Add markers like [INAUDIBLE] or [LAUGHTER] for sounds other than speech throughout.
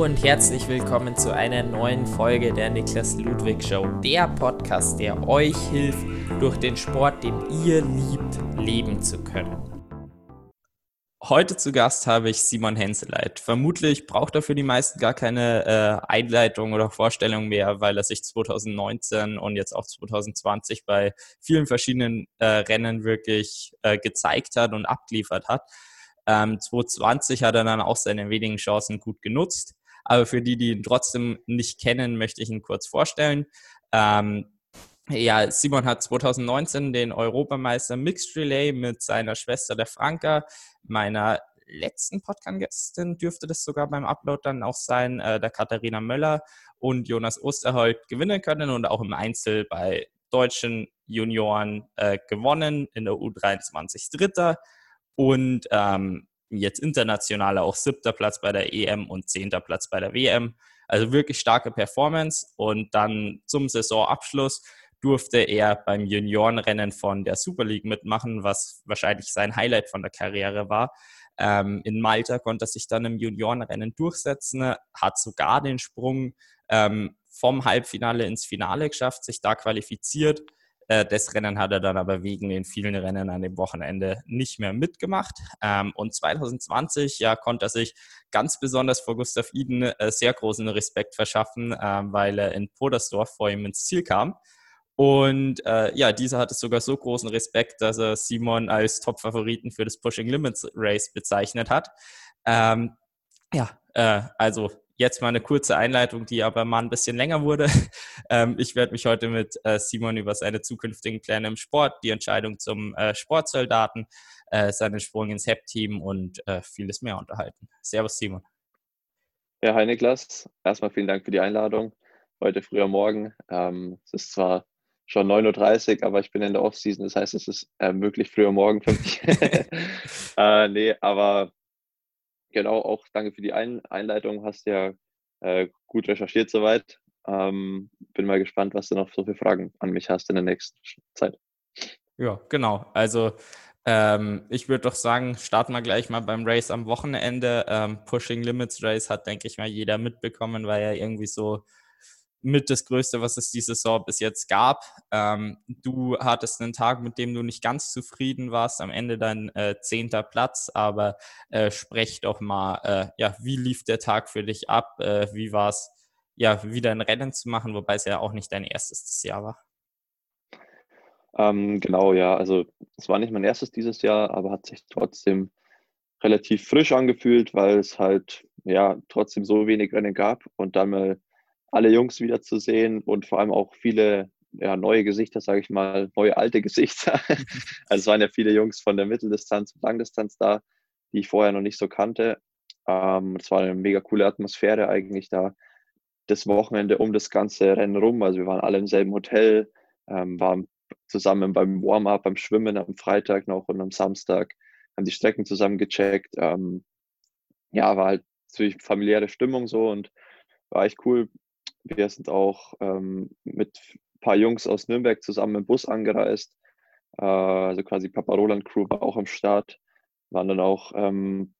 Und herzlich willkommen zu einer neuen Folge der Niklas Ludwig Show, der Podcast, der euch hilft, durch den Sport, den ihr liebt, leben zu können. Heute zu Gast habe ich Simon Henseleit. Vermutlich braucht er für die meisten gar keine äh, Einleitung oder Vorstellung mehr, weil er sich 2019 und jetzt auch 2020 bei vielen verschiedenen äh, Rennen wirklich äh, gezeigt hat und abgeliefert hat. Ähm, 2020 hat er dann auch seine wenigen Chancen gut genutzt. Aber für die, die ihn trotzdem nicht kennen, möchte ich ihn kurz vorstellen. Ähm, ja, Simon hat 2019 den Europameister Mixed Relay mit seiner Schwester der Franka, meiner letzten Podcast-Gästin dürfte das sogar beim Upload dann auch sein, äh, der Katharina Möller und Jonas Osterholt gewinnen können und auch im Einzel bei deutschen Junioren äh, gewonnen, in der U23 Dritter und ähm, jetzt international auch siebter Platz bei der EM und zehnter Platz bei der WM. Also wirklich starke Performance. Und dann zum Saisonabschluss durfte er beim Juniorenrennen von der Super League mitmachen, was wahrscheinlich sein Highlight von der Karriere war. Ähm, in Malta konnte er sich dann im Juniorenrennen durchsetzen, hat sogar den Sprung ähm, vom Halbfinale ins Finale geschafft, sich da qualifiziert das Rennen hat er dann aber wegen den vielen Rennen an dem Wochenende nicht mehr mitgemacht. Ähm, und 2020 ja, konnte er sich ganz besonders vor Gustav Iden äh, sehr großen Respekt verschaffen, äh, weil er in Podersdorf vor ihm ins Ziel kam. Und äh, ja, dieser hatte sogar so großen Respekt, dass er Simon als Top-Favoriten für das Pushing Limits Race bezeichnet hat. Ähm, ja, äh, also Jetzt mal eine kurze Einleitung, die aber mal ein bisschen länger wurde. [LAUGHS] Ähm, ich werde mich heute mit äh, Simon über seine zukünftigen Pläne im Sport, die Entscheidung zum äh, Sportsoldaten, äh, seinen Sprung ins HEP-Team und vieles mehr unterhalten. Servus, Simon. Ja, hi Niklas. Erstmal vielen Dank für die Einladung. Heute früher Morgen. Ähm, es ist zwar schon 9.30 Uhr, aber ich bin in der Offseason, das heißt, es ist äh, möglich früher Morgen für mich. [LAUGHS] [LAUGHS] äh, nee, aber genau, auch danke für die Ein Einleitung. Hast ja äh, gut recherchiert soweit. Ähm, bin mal gespannt, was du noch so für Fragen an mich hast in der nächsten Zeit. Ja, genau. Also ähm, ich würde doch sagen, starten wir gleich mal beim Race am Wochenende. Ähm, Pushing Limits Race hat, denke ich mal, jeder mitbekommen, weil ja irgendwie so mit das Größte, was es diese Saison bis jetzt gab. Ähm, du hattest einen Tag, mit dem du nicht ganz zufrieden warst, am Ende dein äh, zehnter Platz, aber äh, sprech doch mal, äh, ja, wie lief der Tag für dich ab? Äh, wie war es, ja, wieder ein Rennen zu machen, wobei es ja auch nicht dein erstes Jahr war? Ähm, genau, ja, also es war nicht mein erstes dieses Jahr, aber hat sich trotzdem relativ frisch angefühlt, weil es halt ja trotzdem so wenig Rennen gab und dann mal alle Jungs wiederzusehen und vor allem auch viele ja, neue Gesichter, sage ich mal, neue alte [LAUGHS] Gesichter. also es waren ja viele Jungs von der Mitteldistanz und Langdistanz da, die ich vorher noch nicht so kannte. Ähm, es war eine mega coole Atmosphäre eigentlich da. Das Wochenende um das ganze Rennen rum. Also wir waren alle im selben Hotel, ähm, waren zusammen beim Warm-up, beim Schwimmen am Freitag noch und am Samstag, haben die Strecken zusammen gecheckt. Ähm, ja, war halt natürlich familiäre Stimmung so und war echt cool, wir sind auch ähm, mit ein paar Jungs aus Nürnberg zusammen im Bus angereist. Äh, also quasi Papa Roland Crew war auch am Start. Waren dann auch ähm,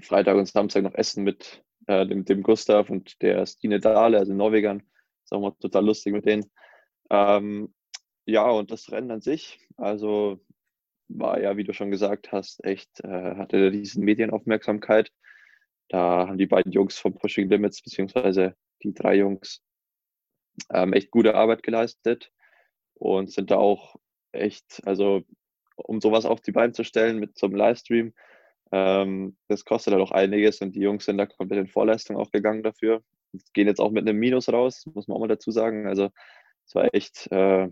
Freitag und Samstag noch essen mit äh, dem, dem, Gustav und der Stine Dahle, also Norwegern. ist auch mal total lustig mit denen. Ähm, ja, und das Rennen an sich, also war ja, wie du schon gesagt hast, echt, äh, hatte riesen Medienaufmerksamkeit. Da haben die beiden Jungs vom Pushing Limits, beziehungsweise die drei Jungs, ähm, echt gute Arbeit geleistet und sind da auch echt, also um sowas auf die Beine zu stellen mit so Livestream, ähm, das kostet halt auch einiges und die Jungs sind da komplett in Vorleistung auch gegangen dafür. Gehen jetzt auch mit einem Minus raus, muss man auch mal dazu sagen. Also es war echt äh,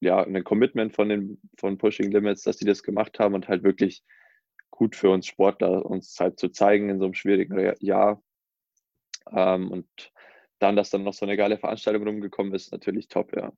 ja, ein Commitment von den von Pushing Limits, dass die das gemacht haben und halt wirklich gut für uns Sportler, uns halt zu zeigen in so einem schwierigen Jahr. Ähm, und dann, dass dann noch so eine geile Veranstaltung rumgekommen ist, natürlich top, ja.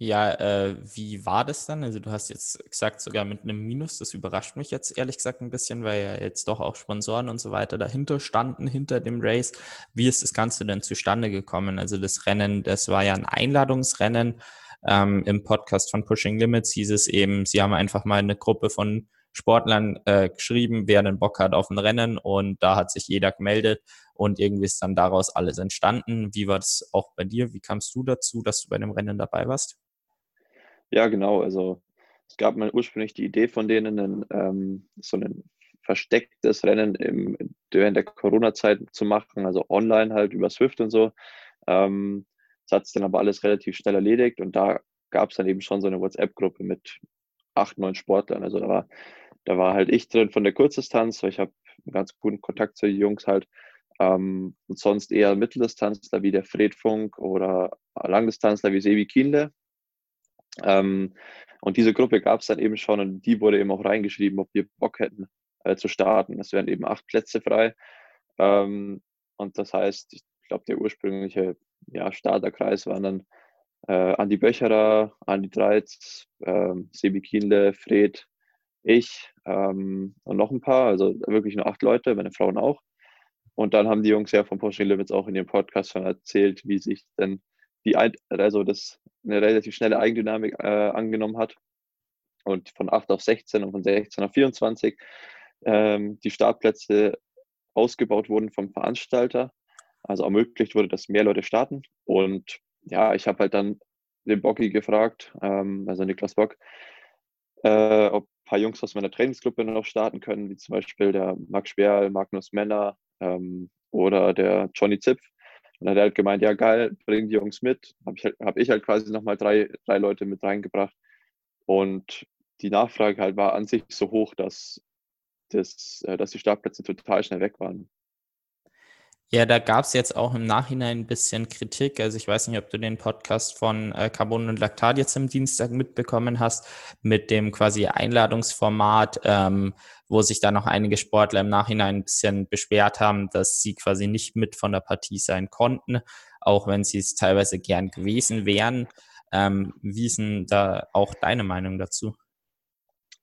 Ja, äh, wie war das dann? Also du hast jetzt gesagt, sogar mit einem Minus. Das überrascht mich jetzt ehrlich gesagt ein bisschen, weil ja jetzt doch auch Sponsoren und so weiter dahinter standen, hinter dem Race. Wie ist das Ganze denn zustande gekommen? Also das Rennen, das war ja ein Einladungsrennen. Ähm, Im Podcast von Pushing Limits hieß es eben, sie haben einfach mal eine Gruppe von Sportlern äh, geschrieben, wer einen Bock hat auf ein Rennen und da hat sich jeder gemeldet und irgendwie ist dann daraus alles entstanden. Wie war das auch bei dir? Wie kamst du dazu, dass du bei dem Rennen dabei warst? Ja, genau. Also es gab mal ursprünglich die Idee von denen, einen, ähm, so ein verstecktes Rennen im, während der Corona-Zeit zu machen, also online halt über Swift und so. Ähm, das hat sich dann aber alles relativ schnell erledigt und da gab es dann eben schon so eine WhatsApp-Gruppe mit acht, neun Sportlern. Also da war, da war halt ich drin von der Kurzdistanz, weil ich habe einen ganz guten Kontakt zu den Jungs halt. Ähm, und sonst eher Mitteldistanzler wie der Fred Funk oder Langdistanzler wie Sebi Kienle. Ähm, und diese Gruppe gab es dann eben schon und die wurde eben auch reingeschrieben, ob wir Bock hätten äh, zu starten. Es wären eben acht Plätze frei. Ähm, und das heißt, ich glaube, der ursprüngliche ja, Starterkreis waren dann äh, Andi Böcherer, Andi Dreiz, äh, Sebi Kienle, Fred, ich ähm, und noch ein paar, also wirklich nur acht Leute, meine Frauen auch. Und dann haben die Jungs ja von Pushing Limits auch in ihrem Podcast schon erzählt, wie sich denn die, also das eine relativ schnelle Eigendynamik äh, angenommen hat. Und von 8 auf 16 und von 16 auf 24 ähm, die Startplätze ausgebaut wurden vom Veranstalter. Also ermöglicht wurde, dass mehr Leute starten. Und ja, ich habe halt dann den Bocky gefragt, ähm, also Niklas Bock, äh, ob paar Jungs aus meiner Trainingsgruppe noch starten können, wie zum Beispiel der Max Sperl, Magnus Männer ähm, oder der Johnny Zipf. Und dann hat er halt gemeint, ja geil, bring die Jungs mit. Habe ich, halt, hab ich halt quasi nochmal drei, drei Leute mit reingebracht. Und die Nachfrage halt war an sich so hoch, dass, das, äh, dass die Startplätze total schnell weg waren. Ja, da gab es jetzt auch im Nachhinein ein bisschen Kritik. Also ich weiß nicht, ob du den Podcast von äh, Carbon und Laktat jetzt am Dienstag mitbekommen hast, mit dem quasi Einladungsformat, ähm, wo sich da noch einige Sportler im Nachhinein ein bisschen beschwert haben, dass sie quasi nicht mit von der Partie sein konnten, auch wenn sie es teilweise gern gewesen wären. Ähm, wie ist denn da auch deine Meinung dazu?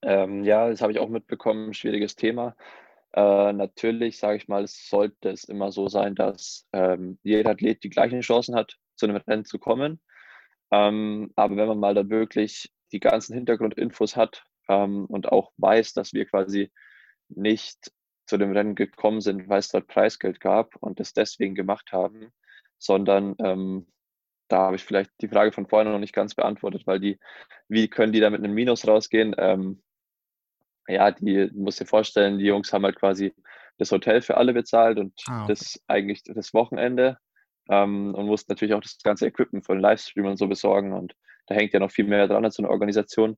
Ähm, ja, das habe ich auch mitbekommen, schwieriges Thema. Äh, natürlich, sage ich mal, sollte es immer so sein, dass ähm, jeder Athlet die gleichen Chancen hat, zu einem Rennen zu kommen. Ähm, aber wenn man mal dann wirklich die ganzen Hintergrundinfos hat ähm, und auch weiß, dass wir quasi nicht zu dem Rennen gekommen sind, weil es dort Preisgeld gab und es deswegen gemacht haben, sondern ähm, da habe ich vielleicht die Frage von vorhin noch nicht ganz beantwortet, weil die, wie können die da mit einem Minus rausgehen? Ja, die musst dir vorstellen, die Jungs haben halt quasi das Hotel für alle bezahlt und ah, okay. das eigentlich das Wochenende ähm, und mussten natürlich auch das ganze Equipment von Livestream und so besorgen und da hängt ja noch viel mehr dran als so eine Organisation.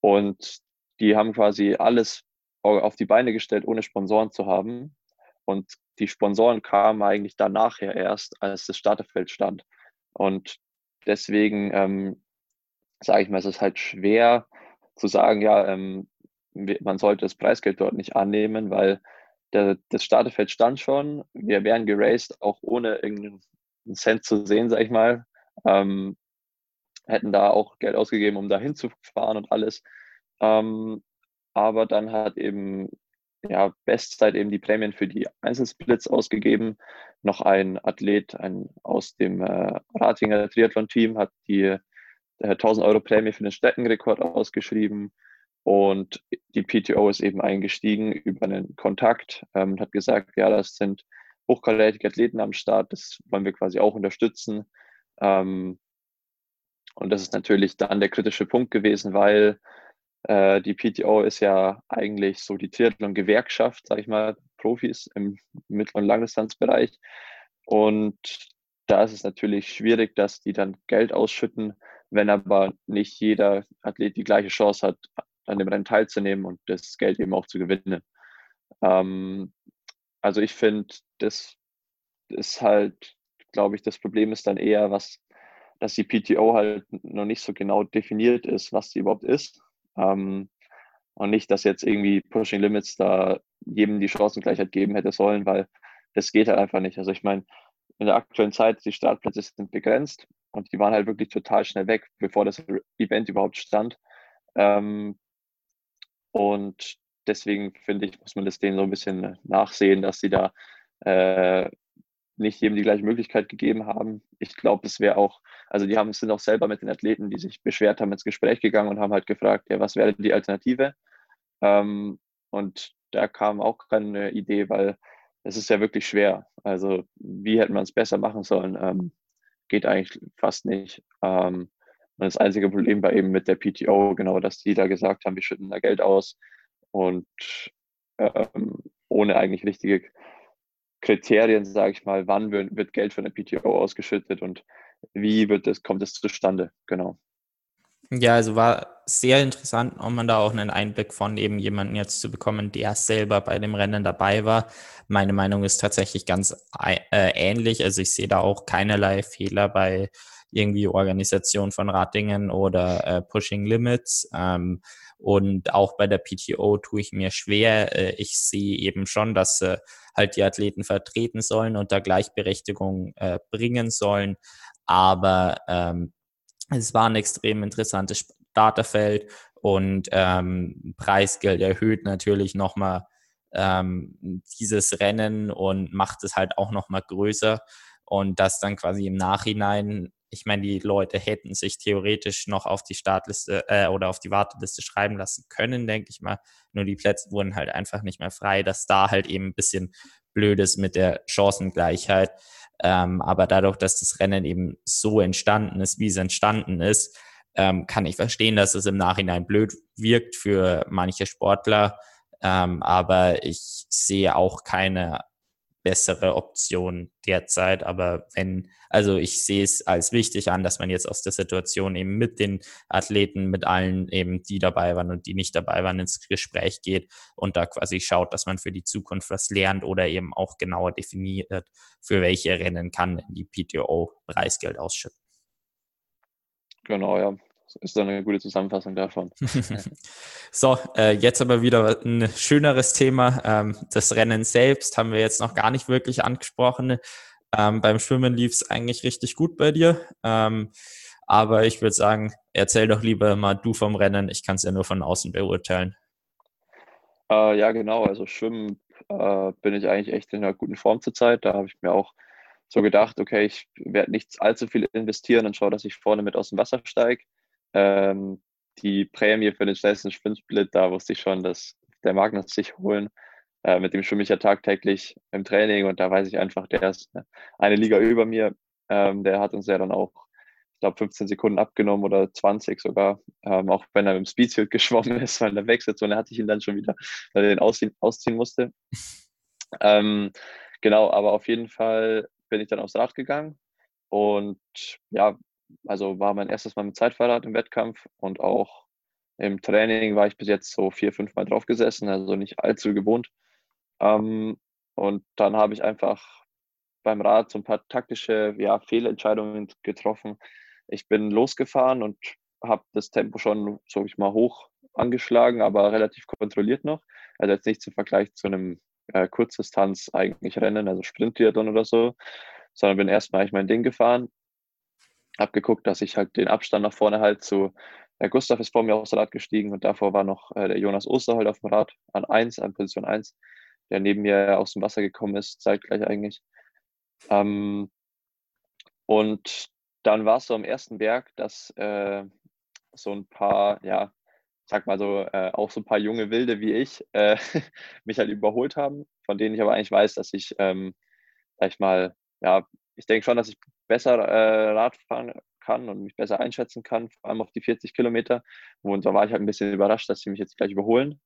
Und die haben quasi alles auf die Beine gestellt, ohne Sponsoren zu haben. Und die Sponsoren kamen eigentlich dann nachher erst, als das Starterfeld stand. Und deswegen ähm, sage ich mal, es ist halt schwer zu sagen, ja, ähm, man sollte das Preisgeld dort nicht annehmen, weil der, das Starterfeld stand schon. Wir wären geraced, auch ohne irgendeinen Cent zu sehen, sag ich mal. Ähm, hätten da auch Geld ausgegeben, um da hinzufahren und alles. Ähm, aber dann hat eben ja, Bestzeit eben die Prämien für die Einzelsplits ausgegeben. Noch ein Athlet ein, aus dem äh, Ratinger Triathlon-Team hat die äh, 1000 Euro Prämie für den Streckenrekord ausgeschrieben. Und die PTO ist eben eingestiegen über einen Kontakt ähm, und hat gesagt, ja, das sind hochkarätige Athleten am Start, das wollen wir quasi auch unterstützen. Ähm, und das ist natürlich dann der kritische Punkt gewesen, weil äh, die PTO ist ja eigentlich so die Triathlon-Gewerkschaft, sag ich mal, Profis im Mittel- und Langdistanzbereich. Und da ist es natürlich schwierig, dass die dann Geld ausschütten, wenn aber nicht jeder Athlet die gleiche Chance hat, an dem Rennen teilzunehmen und das Geld eben auch zu gewinnen. Ähm, also ich finde, das ist halt, glaube ich, das Problem ist dann eher, was, dass die PTO halt noch nicht so genau definiert ist, was sie überhaupt ist. Ähm, und nicht, dass jetzt irgendwie Pushing Limits da jedem die Chancengleichheit geben hätte sollen, weil das geht halt einfach nicht. Also ich meine, in der aktuellen Zeit, die Startplätze sind begrenzt und die waren halt wirklich total schnell weg, bevor das Event überhaupt stand. Ähm, und deswegen finde ich, muss man das denen so ein bisschen nachsehen, dass sie da äh, nicht jedem die gleiche Möglichkeit gegeben haben. Ich glaube, es wäre auch, also die haben, sind auch selber mit den Athleten, die sich beschwert haben, ins Gespräch gegangen und haben halt gefragt, ja, was wäre die Alternative? Ähm, Und da kam auch keine Idee, weil es ist ja wirklich schwer. Also wie hätte man es besser machen sollen? Ähm, geht eigentlich fast nicht. Ähm, und das einzige Problem war eben mit der PTO, genau, dass die da gesagt haben, wir schütten da Geld aus und ähm, ohne eigentlich richtige Kriterien, sage ich mal, wann wird, Geld von der PTO ausgeschüttet und wie wird das, kommt es zustande, genau. Ja, also war sehr interessant, um man da auch einen Einblick von eben jemanden jetzt zu bekommen, der selber bei dem Rennen dabei war. Meine Meinung ist tatsächlich ganz äh, ähnlich. Also ich sehe da auch keinerlei Fehler bei irgendwie Organisation von Ratingen oder äh, Pushing Limits. Ähm, und auch bei der PTO tue ich mir schwer. Äh, ich sehe eben schon, dass äh, halt die Athleten vertreten sollen und da Gleichberechtigung äh, bringen sollen. Aber ähm, es war ein extrem interessantes Starterfeld und ähm, Preisgeld erhöht natürlich nochmal ähm, dieses Rennen und macht es halt auch nochmal größer. Und das dann quasi im Nachhinein ich meine, die Leute hätten sich theoretisch noch auf die Startliste äh, oder auf die Warteliste schreiben lassen können, denke ich mal. Nur die Plätze wurden halt einfach nicht mehr frei, dass da halt eben ein bisschen blöd ist mit der Chancengleichheit. Ähm, aber dadurch, dass das Rennen eben so entstanden ist, wie es entstanden ist, ähm, kann ich verstehen, dass es im Nachhinein blöd wirkt für manche Sportler. Ähm, aber ich sehe auch keine bessere Option derzeit. Aber wenn, also ich sehe es als wichtig an, dass man jetzt aus der Situation eben mit den Athleten, mit allen eben, die dabei waren und die nicht dabei waren, ins Gespräch geht und da quasi schaut, dass man für die Zukunft was lernt oder eben auch genauer definiert, für welche Rennen kann die PTO Preisgeld ausschütten. Genau, ja. Das ist dann eine gute Zusammenfassung davon. [LAUGHS] so, äh, jetzt aber wieder ein schöneres Thema. Ähm, das Rennen selbst haben wir jetzt noch gar nicht wirklich angesprochen. Ähm, beim Schwimmen lief es eigentlich richtig gut bei dir. Ähm, aber ich würde sagen, erzähl doch lieber mal du vom Rennen. Ich kann es ja nur von außen beurteilen. Äh, ja, genau. Also Schwimmen äh, bin ich eigentlich echt in einer guten Form zurzeit. Da habe ich mir auch so gedacht, okay, ich werde nicht allzu viel investieren und schaue, dass ich vorne mit aus dem Wasser steige ähm, die Prämie für den schnellsten Sprintsplit, da wusste ich schon, dass der Magnus sich holen. Äh, mit dem schwimme ich ja tagtäglich im Training und da weiß ich einfach, der ist eine Liga über mir. Ähm, der hat uns ja dann auch, ich glaube, 15 Sekunden abgenommen oder 20 sogar, ähm, auch wenn er im Speedfield [LAUGHS] geschwommen ist, weil in der Wechselzone hatte ich ihn dann schon wieder, weil er den ausziehen, ausziehen musste. Ähm, genau, aber auf jeden Fall bin ich dann aufs Rad gegangen und ja, also war mein erstes Mal mit Zeitfahrrad im Wettkampf und auch im Training war ich bis jetzt so vier, fünf Mal drauf gesessen, also nicht allzu gewohnt. Ähm, und dann habe ich einfach beim Rad so ein paar taktische ja, Fehlentscheidungen getroffen. Ich bin losgefahren und habe das Tempo schon, sag ich mal, hoch angeschlagen, aber relativ kontrolliert noch. Also jetzt nicht zum Vergleich zu einem äh, Kurzdistanz eigentlich Rennen, also Sprint-Triathlon oder so, sondern bin erstmal ich mein Ding gefahren habe geguckt, dass ich halt den Abstand nach vorne halt zu, der Gustav ist vor mir aufs Rad gestiegen und davor war noch äh, der Jonas Osterhold auf dem Rad an 1, an Position 1, der neben mir aus dem Wasser gekommen ist, zeitgleich eigentlich. Ähm, und dann war es so am ersten Berg, dass äh, so ein paar, ja, sag mal so, äh, auch so ein paar junge Wilde wie ich äh, [LAUGHS] mich halt überholt haben, von denen ich aber eigentlich weiß, dass ich, ähm, sag ich mal, ja, ich denke schon, dass ich besser äh, Rad fahren kann und mich besser einschätzen kann, vor allem auf die 40 Kilometer. Und da war ich halt ein bisschen überrascht, dass sie mich jetzt gleich überholen.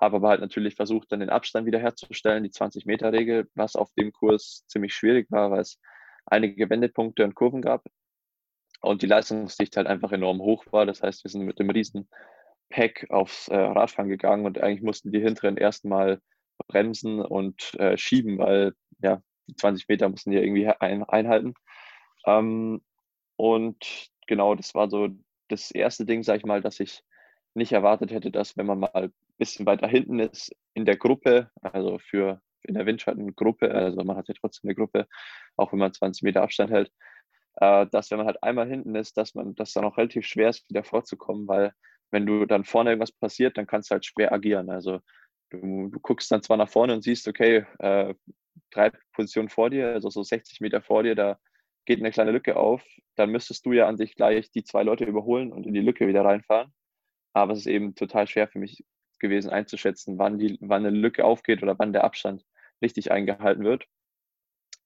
Habe aber halt natürlich versucht, dann den Abstand wiederherzustellen, die 20-Meter-Regel, was auf dem Kurs ziemlich schwierig war, weil es einige Wendepunkte und Kurven gab und die Leistungsdichte halt einfach enorm hoch war. Das heißt, wir sind mit dem riesen Pack aufs äh, Radfahren gegangen und eigentlich mussten die Hinteren erstmal bremsen und äh, schieben, weil ja, die 20 Meter mussten die irgendwie ein, einhalten. Ähm, und genau, das war so das erste Ding, sag ich mal, dass ich nicht erwartet hätte, dass wenn man mal ein bisschen weiter hinten ist in der Gruppe, also für in der Windschattengruppe, also man hat ja trotzdem eine Gruppe, auch wenn man 20 Meter Abstand hält, äh, dass wenn man halt einmal hinten ist, dass man das dann auch relativ schwer ist, wieder vorzukommen, weil wenn du dann vorne irgendwas passiert, dann kannst du halt schwer agieren. Also du, du guckst dann zwar nach vorne und siehst, okay, äh, drei Positionen vor dir, also so 60 Meter vor dir, da geht eine kleine Lücke auf, dann müsstest du ja an sich gleich die zwei Leute überholen und in die Lücke wieder reinfahren. Aber es ist eben total schwer für mich gewesen einzuschätzen, wann, die, wann eine Lücke aufgeht oder wann der Abstand richtig eingehalten wird.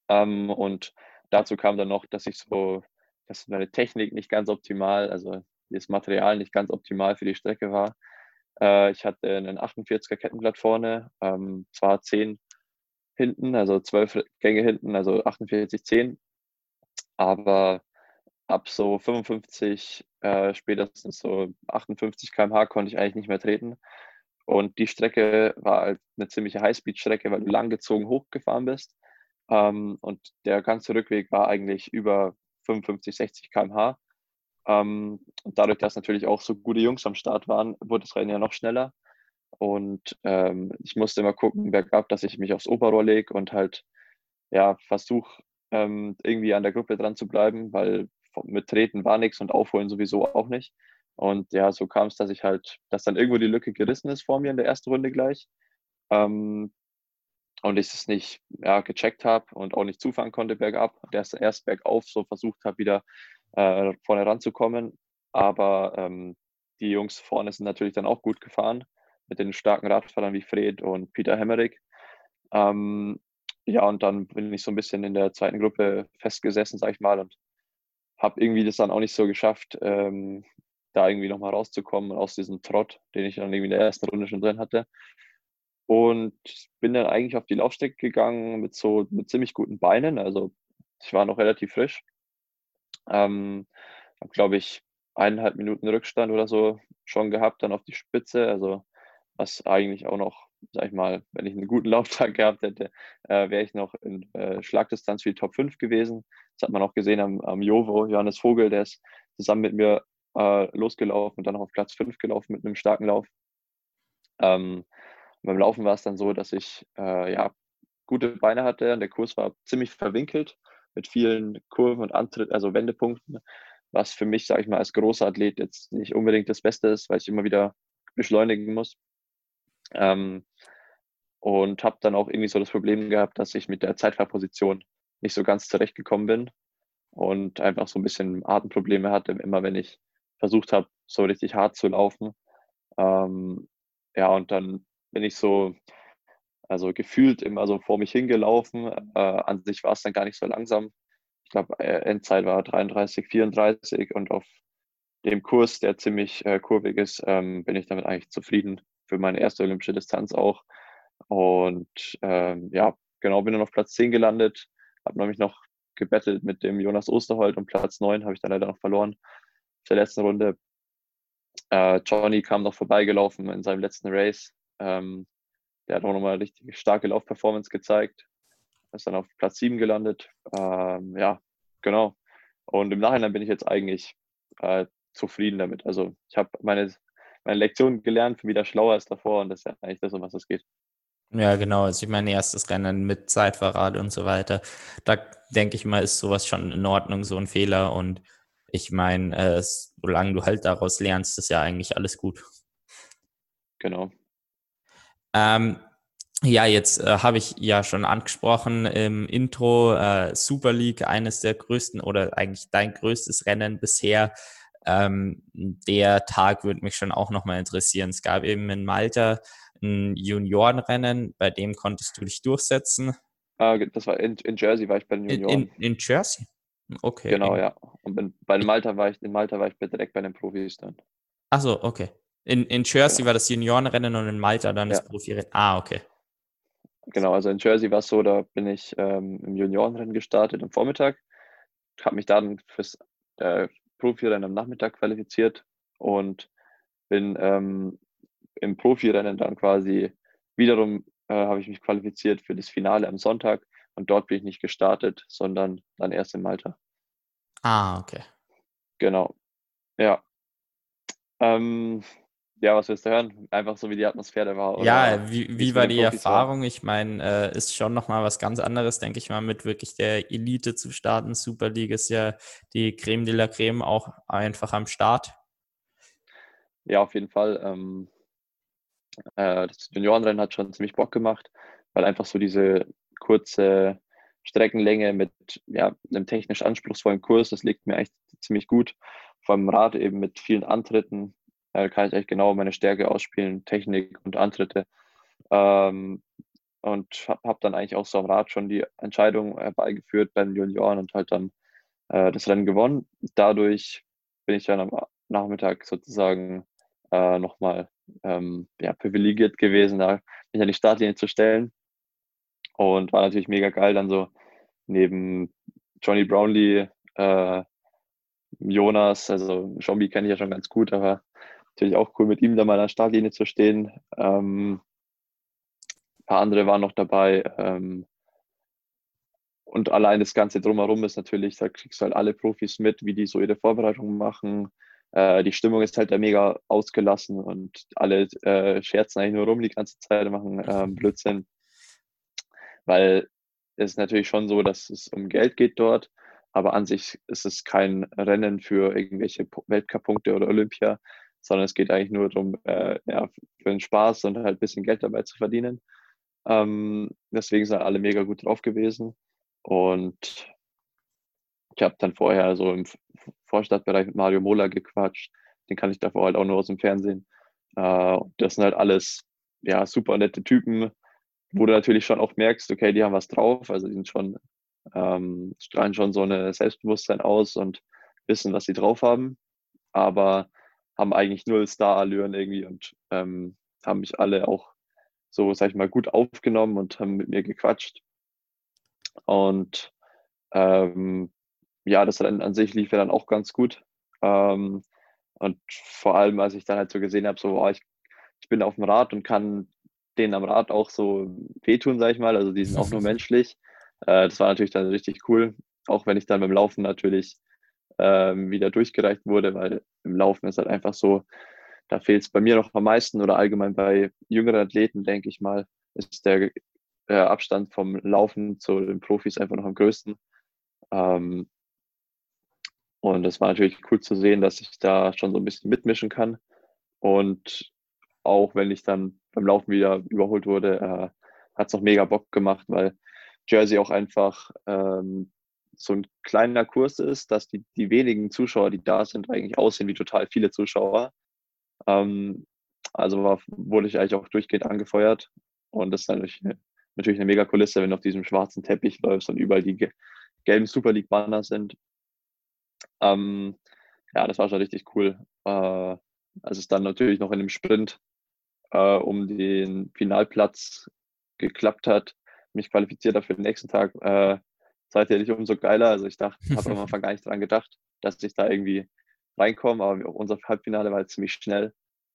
Ähm, und dazu kam dann noch, dass ich so, dass meine Technik nicht ganz optimal, also das Material nicht ganz optimal für die Strecke war. Äh, ich hatte einen 48er Kettenblatt vorne, ähm, zwar 10 hinten, also 12 Gänge hinten, also 48, 10, aber ab so 55, äh, spätestens so 58 km/h konnte ich eigentlich nicht mehr treten. Und die Strecke war halt eine ziemliche Highspeed-Strecke, weil du langgezogen hochgefahren bist. Ähm, und der ganze Rückweg war eigentlich über 55, 60 km/h. Ähm, und dadurch, dass natürlich auch so gute Jungs am Start waren, wurde das Rennen ja noch schneller. Und ähm, ich musste immer gucken, bergab, dass ich mich aufs Oberrohr lege und halt ja, versuche ähm, irgendwie an der Gruppe dran zu bleiben, weil mit Treten war nichts und Aufholen sowieso auch nicht. Und ja, so kam es, dass ich halt, dass dann irgendwo die Lücke gerissen ist vor mir in der ersten Runde gleich. Ähm, und ich es nicht ja, gecheckt habe und auch nicht zufahren konnte bergab. Erst, erst bergauf so versucht habe, wieder äh, vorne ranzukommen. Aber ähm, die Jungs vorne sind natürlich dann auch gut gefahren mit den starken Radfahrern wie Fred und Peter Hemmerich. Ähm, ja, und dann bin ich so ein bisschen in der zweiten Gruppe festgesessen, sag ich mal, und habe irgendwie das dann auch nicht so geschafft, ähm, da irgendwie nochmal rauszukommen aus diesem Trott, den ich dann irgendwie in der ersten Runde schon drin hatte. Und bin dann eigentlich auf die Laufstrecke gegangen mit so mit ziemlich guten Beinen. Also ich war noch relativ frisch. Ähm, habe, glaube ich, eineinhalb Minuten Rückstand oder so schon gehabt, dann auf die Spitze. Also was eigentlich auch noch, sag ich mal, wenn ich einen guten Lauftag gehabt hätte, äh, wäre ich noch in äh, Schlagdistanz für die Top 5 gewesen. Das hat man auch gesehen am, am Jovo, Johannes Vogel, der ist zusammen mit mir äh, losgelaufen und dann noch auf Platz 5 gelaufen mit einem starken Lauf. Ähm, beim Laufen war es dann so, dass ich äh, ja, gute Beine hatte und der Kurs war ziemlich verwinkelt mit vielen Kurven und Antritt, also Wendepunkten, was für mich, sage ich mal, als großer Athlet jetzt nicht unbedingt das Beste ist, weil ich immer wieder beschleunigen muss. Ähm, und habe dann auch irgendwie so das Problem gehabt, dass ich mit der Zeitfahrposition nicht so ganz zurechtgekommen bin und einfach so ein bisschen Atemprobleme hatte, immer wenn ich versucht habe, so richtig hart zu laufen. Ähm, ja, und dann bin ich so, also gefühlt immer so vor mich hingelaufen. Äh, an sich war es dann gar nicht so langsam. Ich glaube, äh, Endzeit war 33, 34 und auf dem Kurs, der ziemlich äh, kurvig ist, ähm, bin ich damit eigentlich zufrieden für meine erste olympische Distanz auch. Und ähm, ja, genau, bin dann auf Platz 10 gelandet, habe nämlich noch gebettelt mit dem Jonas Osterholt und Platz 9 habe ich dann leider noch verloren. Der letzten Runde. Äh, Johnny kam noch vorbeigelaufen in seinem letzten Race. Ähm, der hat auch nochmal eine richtig starke Laufperformance gezeigt. Ist dann auf Platz 7 gelandet. Ähm, ja, genau. Und im Nachhinein bin ich jetzt eigentlich äh, zufrieden damit. Also ich habe meine meine Lektion gelernt, wieder schlauer als davor und das ist ja eigentlich das, um was es geht. Ja, genau. Also ich mein erstes Rennen mit Zeitverrat und so weiter. Da denke ich mal, ist sowas schon in Ordnung, so ein Fehler. Und ich meine, äh, solange du halt daraus lernst, ist ja eigentlich alles gut. Genau. Ähm, ja, jetzt äh, habe ich ja schon angesprochen im Intro, äh, Super League, eines der größten oder eigentlich dein größtes Rennen bisher. Ähm, der Tag würde mich schon auch nochmal interessieren. Es gab eben in Malta ein Juniorenrennen, bei dem konntest du dich durchsetzen. Ah, das war in, in Jersey, war ich bei den Junioren. In, in, in Jersey? Okay. Genau, ja. Und in, bei Malta war ich, in Malta war ich direkt bei den Profis dann. Achso, okay. In, in Jersey genau. war das Juniorenrennen und in Malta dann das Profirennen. Ah, okay. Genau, also in Jersey war es so, da bin ich ähm, im Juniorenrennen gestartet am Vormittag, habe mich dann fürs äh, Profirennen am Nachmittag qualifiziert und bin ähm, im Profirennen dann quasi wiederum äh, habe ich mich qualifiziert für das Finale am Sonntag und dort bin ich nicht gestartet, sondern dann erst in Malta. Ah, okay. Genau. Ja. Ähm, ja, was willst du hören? Einfach so, wie die Atmosphäre war. ja, wie, wie war die Erfahrung? War. Ich meine, äh, ist schon nochmal was ganz anderes, denke ich mal, mit wirklich der Elite zu starten. Super League ist ja die Creme de la Creme auch einfach am Start. Ja, auf jeden Fall. Ähm, äh, das Juniorenrennen hat schon ziemlich Bock gemacht, weil einfach so diese kurze Streckenlänge mit ja, einem technisch anspruchsvollen Kurs, das liegt mir echt ziemlich gut. Vor allem Rad eben mit vielen Antritten, Da kann ich echt genau meine Stärke ausspielen, Technik und Antritte. Ähm, und habe hab dann eigentlich auch so am Rad schon die Entscheidung herbeigeführt bei den Junioren und halt dann äh, das Rennen gewonnen. Dadurch bin ich dann am Nachmittag sozusagen äh, nochmal ähm, ja, privilegiert gewesen, da mich an die Startlinie zu stellen. Und war natürlich mega geil, dann so neben Johnny Brownlee, äh, Jonas, also Zombie kenne ich ja schon ganz gut, aber natürlich auch cool, mit ihm da mal an der Startlinie zu stehen. Ähm, ein paar andere waren noch dabei. Ähm, und allein das Ganze drumherum ist natürlich, da kriegst du halt alle Profis mit, wie die so ihre Vorbereitungen machen. Äh, die Stimmung ist halt da mega ausgelassen und alle äh, scherzen eigentlich nur rum die ganze Zeit, machen ähm, Blödsinn. Weil es ist natürlich schon so, dass es um Geld geht dort, aber an sich ist es kein Rennen für irgendwelche Weltcup-Punkte oder Olympia, sondern es geht eigentlich nur darum, äh, ja, für den Spaß und halt ein bisschen Geld dabei zu verdienen. Ähm, deswegen sind alle mega gut drauf gewesen. Und ich habe dann vorher so im Vorstadtbereich mit Mario Mola gequatscht. Den kann ich davor halt auch nur aus dem Fernsehen. Äh, das sind halt alles ja, super nette Typen, wo du natürlich schon auch merkst, okay, die haben was drauf. Also die sind schon, ähm, strahlen schon so ein Selbstbewusstsein aus und wissen, was sie drauf haben. Aber haben eigentlich null Star-Allüren irgendwie und ähm, haben mich alle auch so, sag ich mal, gut aufgenommen und haben mit mir gequatscht. Und ähm, ja, das Rennen an sich lief ja dann auch ganz gut. Ähm, und vor allem, als ich dann halt so gesehen habe, so, oh, ich, ich bin auf dem Rad und kann denen am Rad auch so wehtun, sag ich mal. Also die sind auch nur [LAUGHS] menschlich. Äh, das war natürlich dann richtig cool. Auch wenn ich dann beim Laufen natürlich ähm, wieder durchgereicht wurde, weil im Laufen ist halt einfach so, da fehlt es bei mir noch am meisten oder allgemein bei jüngeren Athleten, denke ich mal, ist der äh, Abstand vom Laufen zu den Profis einfach noch am größten. Ähm, und es war natürlich cool zu sehen, dass ich da schon so ein bisschen mitmischen kann. Und auch wenn ich dann beim Laufen wieder überholt wurde, äh, hat es noch mega Bock gemacht, weil Jersey auch einfach ähm, so ein kleiner Kurs ist, dass die, die wenigen Zuschauer, die da sind, eigentlich aussehen wie total viele Zuschauer. Ähm, also war, wurde ich eigentlich auch durchgehend angefeuert. Und das ist natürlich, natürlich eine mega Kulisse, wenn du auf diesem schwarzen Teppich läufst und überall die gelben Super League Banner sind. Ähm, ja, das war schon richtig cool. Äh, als es dann natürlich noch in dem Sprint äh, um den Finalplatz geklappt hat, mich qualifiziert habe für den nächsten Tag, äh, seitdem umso geiler. Also ich dachte, habe [LAUGHS] am Anfang gar nicht daran gedacht, dass ich da irgendwie reinkomme, aber unser Halbfinale war halt ziemlich schnell.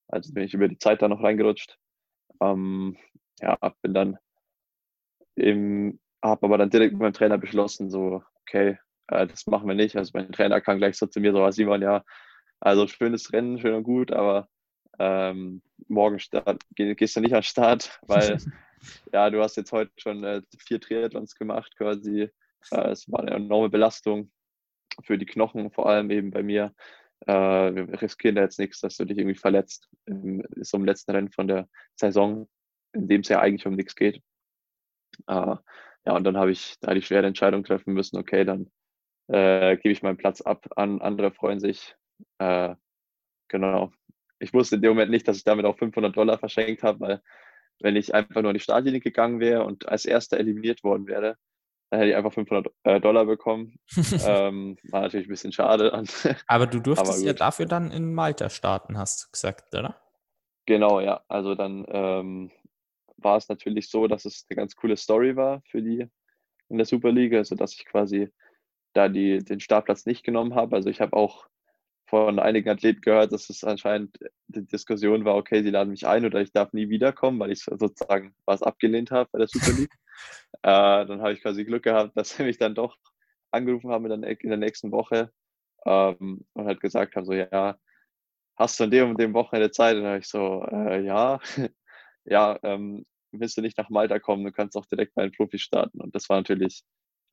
Also bin ich über die Zeit da noch reingerutscht. Ähm, ja, bin dann im, habe aber dann direkt mit meinem Trainer beschlossen, so, okay, äh, das machen wir nicht. Also mein Trainer kam gleich so zu mir, so, Simon, ja, also schönes Rennen, schön und gut, aber ähm, morgen start, geh, gehst du nicht an den Start, weil [LAUGHS] ja, du hast jetzt heute schon äh, vier Triathlons gemacht quasi. Äh, es war eine enorme Belastung für die Knochen, vor allem eben bei mir. Äh, wir riskieren da jetzt nichts, dass du dich irgendwie verletzt. Ist im letzten Rennen von der Saison, in dem es ja eigentlich um nichts geht. Äh, ja, und dann habe ich da die schwere Entscheidung treffen müssen, okay, dann äh, gebe ich meinen Platz ab an andere freuen sich. Äh, genau. Ich wusste in dem Moment nicht, dass ich damit auch 500 Dollar verschenkt habe, weil wenn ich einfach nur an die Startlinie gegangen wäre und als erster eliminiert worden wäre, dann hätte ich einfach 500 äh, Dollar bekommen. [LAUGHS] ähm, war natürlich ein bisschen schade. [LAUGHS] Aber du durftest Aber ja dafür dann in Malta starten, hast du gesagt, oder? Genau, ja. Also dann ähm, war es natürlich so, dass es eine ganz coole Story war für die in der Superliga, also dass ich quasi da die, den Startplatz nicht genommen habe. Also ich habe auch von einigen Athleten gehört, dass es anscheinend die Diskussion war, okay, sie laden mich ein oder ich darf nie wiederkommen, weil ich sozusagen was abgelehnt habe bei der Super League. Äh, dann habe ich quasi Glück gehabt, dass sie mich dann doch angerufen haben in der, in der nächsten Woche ähm, und halt gesagt haben, so ja, hast du an dem und dem Wochenende Zeit? Und dann habe ich so, äh, ja, [LAUGHS] ja, ähm, willst du nicht nach Malta kommen, du kannst auch direkt bei den Profi starten. Und das war natürlich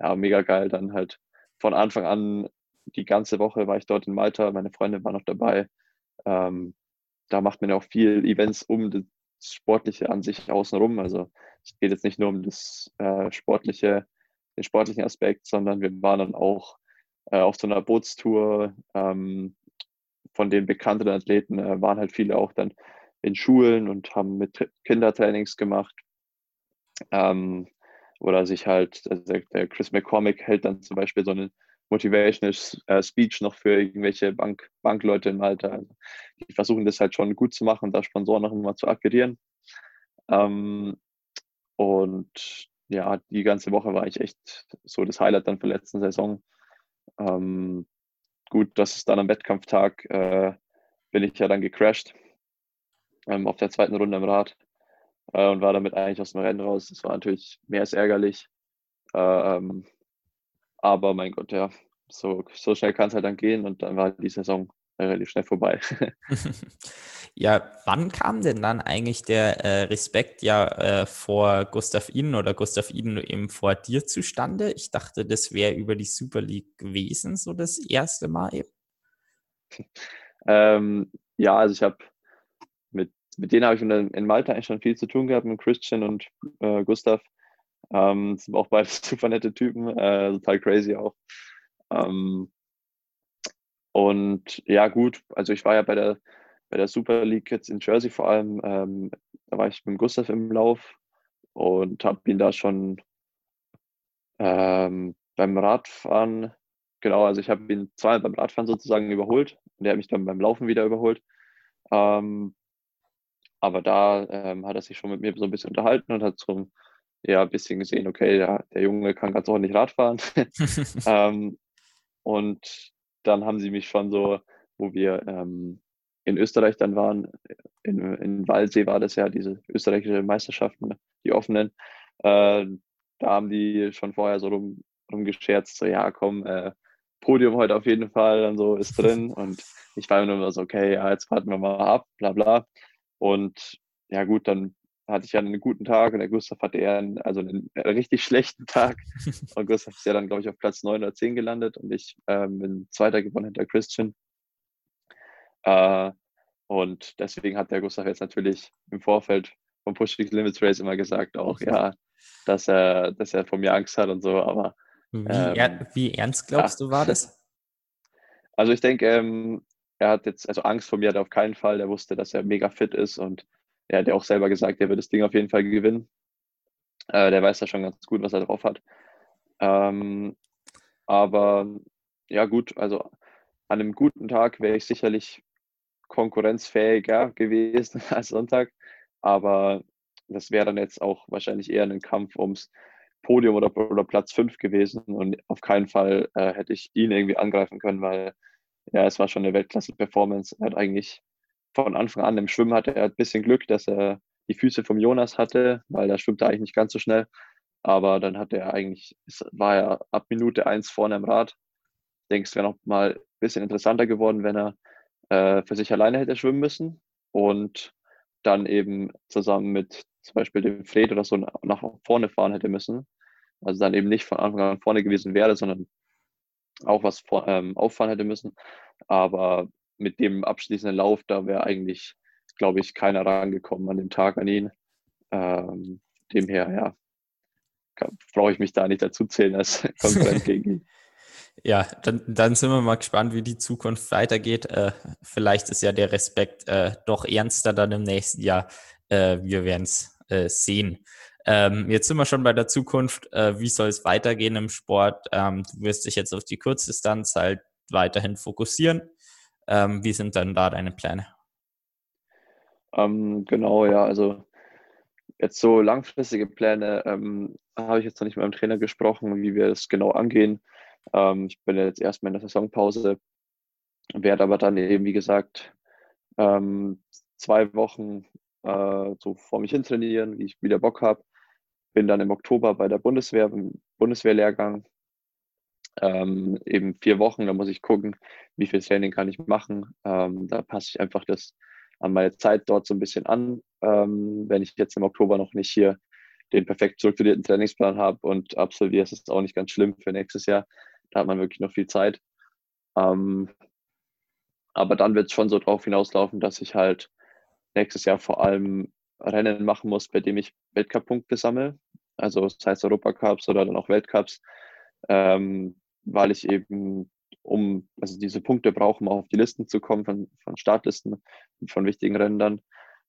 ja, mega geil, dann halt von Anfang an die ganze Woche war ich dort in Malta, meine Freundin war noch dabei. Ähm, da macht man ja auch viel Events um das Sportliche an sich außenrum. Also es geht jetzt nicht nur um das äh, sportliche, den sportlichen Aspekt, sondern wir waren dann auch äh, auf so einer Bootstour ähm, von den bekannteren Athleten äh, waren halt viele auch dann in Schulen und haben mit Kindertrainings gemacht. Ähm, oder sich halt, also der, Chris McCormick hält dann zum Beispiel so einen Motivational äh, Speech noch für irgendwelche Bank, Bankleute im Alter. Also die versuchen das halt schon gut zu machen da Sponsoren noch immer zu akquirieren. Ähm, und ja, die ganze Woche war ich echt so das Highlight dann für letzten Saison. Ähm, gut, das ist dann am Wettkampftag, äh, bin ich ja dann gecrashed ähm, auf der zweiten Runde im Rad äh, und war damit eigentlich aus dem Rennen raus. Das war natürlich mehr als ärgerlich. Äh, ähm, aber mein Gott, ja, so, so schnell kann es halt dann gehen und dann war die Saison relativ schnell vorbei. [LAUGHS] ja, wann kam denn dann eigentlich der äh, Respekt ja äh, vor Gustav Iden oder Gustav Iden eben vor dir zustande? Ich dachte, das wäre über die Super League gewesen, so das erste Mal eben. ähm, ja, also ich habe mit, mit denen habe ich in, in, Malta eigentlich schon viel zu tun gehabt, mit Christian und äh, Gustav. Ähm, sind auch beide [LAUGHS] super nette Typen, äh, total crazy auch. Ähm, und ja, gut, also ich war ja bei der, bei der Super League jetzt in Jersey vor allem, ähm, da war ich mit Gustav im Lauf und habe ihn da schon ähm, beim Radfahren, genau, also ich habe ihn zweimal beim Radfahren sozusagen überholt und er hat mich dann beim Laufen wieder überholt. Ähm, aber da ähm, hat er sich schon mit mir so ein bisschen unterhalten und hat so ja, ein bisschen gesehen, okay, der, der Junge kann ganz ordentlich Radfahren. [LAUGHS] [LAUGHS] ähm, und dann haben sie mich schon so, wo wir ähm, in Österreich dann waren, in, in Waldsee war das ja, diese österreichische Meisterschaften, die offenen, äh, da haben die schon vorher so rum, rumgescherzt, so ja, komm, äh, Podium heute auf jeden Fall und so ist drin. [LAUGHS] Und ich war immer so, okay, ja, jetzt warten wir mal ab, bla bla. Und ja gut, dann hatte ich ja einen guten Tag und der Gustav hatte eher einen, also einen richtig [LAUGHS] schlechten Tag. [LAUGHS] Und Gustav ist ja dann, glaube ich, auf Platz 9 oder 10 gelandet und ich ähm, bin Zweiter gewonnen hinter Christian. Äh, und deswegen hat der Gustav jetzt natürlich im Vorfeld vom Pushing Limits Race immer gesagt, auch ja, dass er, dass er von mir Angst hat und so, aber wie, ähm, wie ernst glaubst ja. du war das? Also ich denke, ähm, er hat jetzt, also Angst vor mir hat er auf keinen Fall. Er wusste, dass er mega fit ist und er hat ja auch selber gesagt, er wird das Ding auf jeden Fall gewinnen. Äh, der weiß ja schon ganz gut, was er drauf hat. Ähm, aber ja, gut, also an einem guten Tag wäre ich sicherlich konkurrenzfähiger gewesen [LAUGHS] als Sonntag. Aber das wäre dann jetzt auch wahrscheinlich eher ein Kampf ums Podium oder, oder Platz 5 gewesen. Und auf keinen Fall äh, hätte ich ihn irgendwie angreifen können, weil ja, es war schon eine Weltklasse-Performance. Er hat eigentlich von Anfang an im Schwimmen hatte er ein bisschen Glück, dass er die Füße vom Jonas hatte, weil da schwimmt er eigentlich nicht ganz so schnell. Aber dann hat er eigentlich, war er ab Minute eins vorne im Rad. Ich denke, es wäre noch mal ein bisschen interessanter geworden, wenn er äh, für sich alleine hätte schwimmen müssen und dann eben zusammen mit zum Beispiel dem Fred oder so nach vorne fahren hätte müssen. Also dann eben nicht von Anfang an vorne gewesen wäre, sondern auch was vor, ähm, auffahren hätte müssen. Aber mit dem abschließenden Lauf, da wäre eigentlich, glaube ich, keiner rangekommen an dem Tag an ihn. Ähm, demher, ja, brauche ich mich da nicht dazu zählen als [LAUGHS] Konkurrent gegen ihn. Ja, dann, dann sind wir mal gespannt, wie die Zukunft weitergeht. Äh, vielleicht ist ja der Respekt äh, doch ernster dann im nächsten Jahr. Äh, wir werden es äh, sehen. Ähm, jetzt sind wir schon bei der Zukunft. Äh, wie soll es weitergehen im Sport? Ähm, du wirst dich jetzt auf die Kurzdistanz halt weiterhin fokussieren. Ähm, wie sind dann da deine Pläne? Ähm, genau, ja, also jetzt so langfristige Pläne ähm, habe ich jetzt noch nicht mit meinem Trainer gesprochen, wie wir das genau angehen. Ähm, ich bin jetzt erstmal in der Saisonpause, werde aber dann eben, wie gesagt, ähm, zwei Wochen äh, so vor mich hin trainieren, wie ich wieder Bock habe. Bin dann im Oktober bei der Bundeswehr, im Bundeswehrlehrgang, ähm, eben vier Wochen. Da muss ich gucken, wie viel Training kann ich machen. Ähm, da passe ich einfach das an meine Zeit dort so ein bisschen an. Ähm, wenn ich jetzt im Oktober noch nicht hier den perfekt strukturierten Trainingsplan habe und absolviere, ist es auch nicht ganz schlimm für nächstes Jahr. Da hat man wirklich noch viel Zeit. Ähm, aber dann wird es schon so drauf hinauslaufen, dass ich halt nächstes Jahr vor allem Rennen machen muss, bei dem ich Weltcup-Punkte sammle. Also das heißt Europacups oder dann auch Weltcups. Ähm, weil ich eben, um also diese Punkte brauche, um auf die Listen zu kommen von, von Startlisten, von wichtigen Rändern.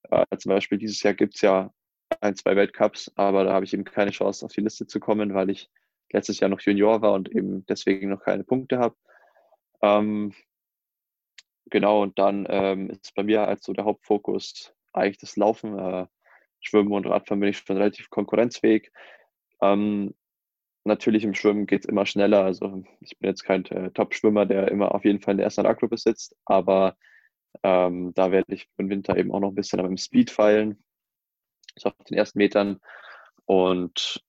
Äh, zum Beispiel dieses Jahr gibt es ja ein, zwei Weltcups, aber da habe ich eben keine Chance, auf die Liste zu kommen, weil ich letztes Jahr noch Junior war und eben deswegen noch keine Punkte habe. Ähm, genau, und dann ähm, ist bei mir halt so der Hauptfokus eigentlich das Laufen. Äh, Schwimmen und Radfahren bin ich schon relativ konkurrenzfähig. Ähm, natürlich im Schwimmen geht es immer schneller. Also ich bin jetzt kein äh, Top-Schwimmer, der immer auf jeden Fall in der ersten Radgruppe sitzt, aber ähm, da werde ich im Winter eben auch noch ein bisschen am Speed feilen, so auf den ersten Metern. Und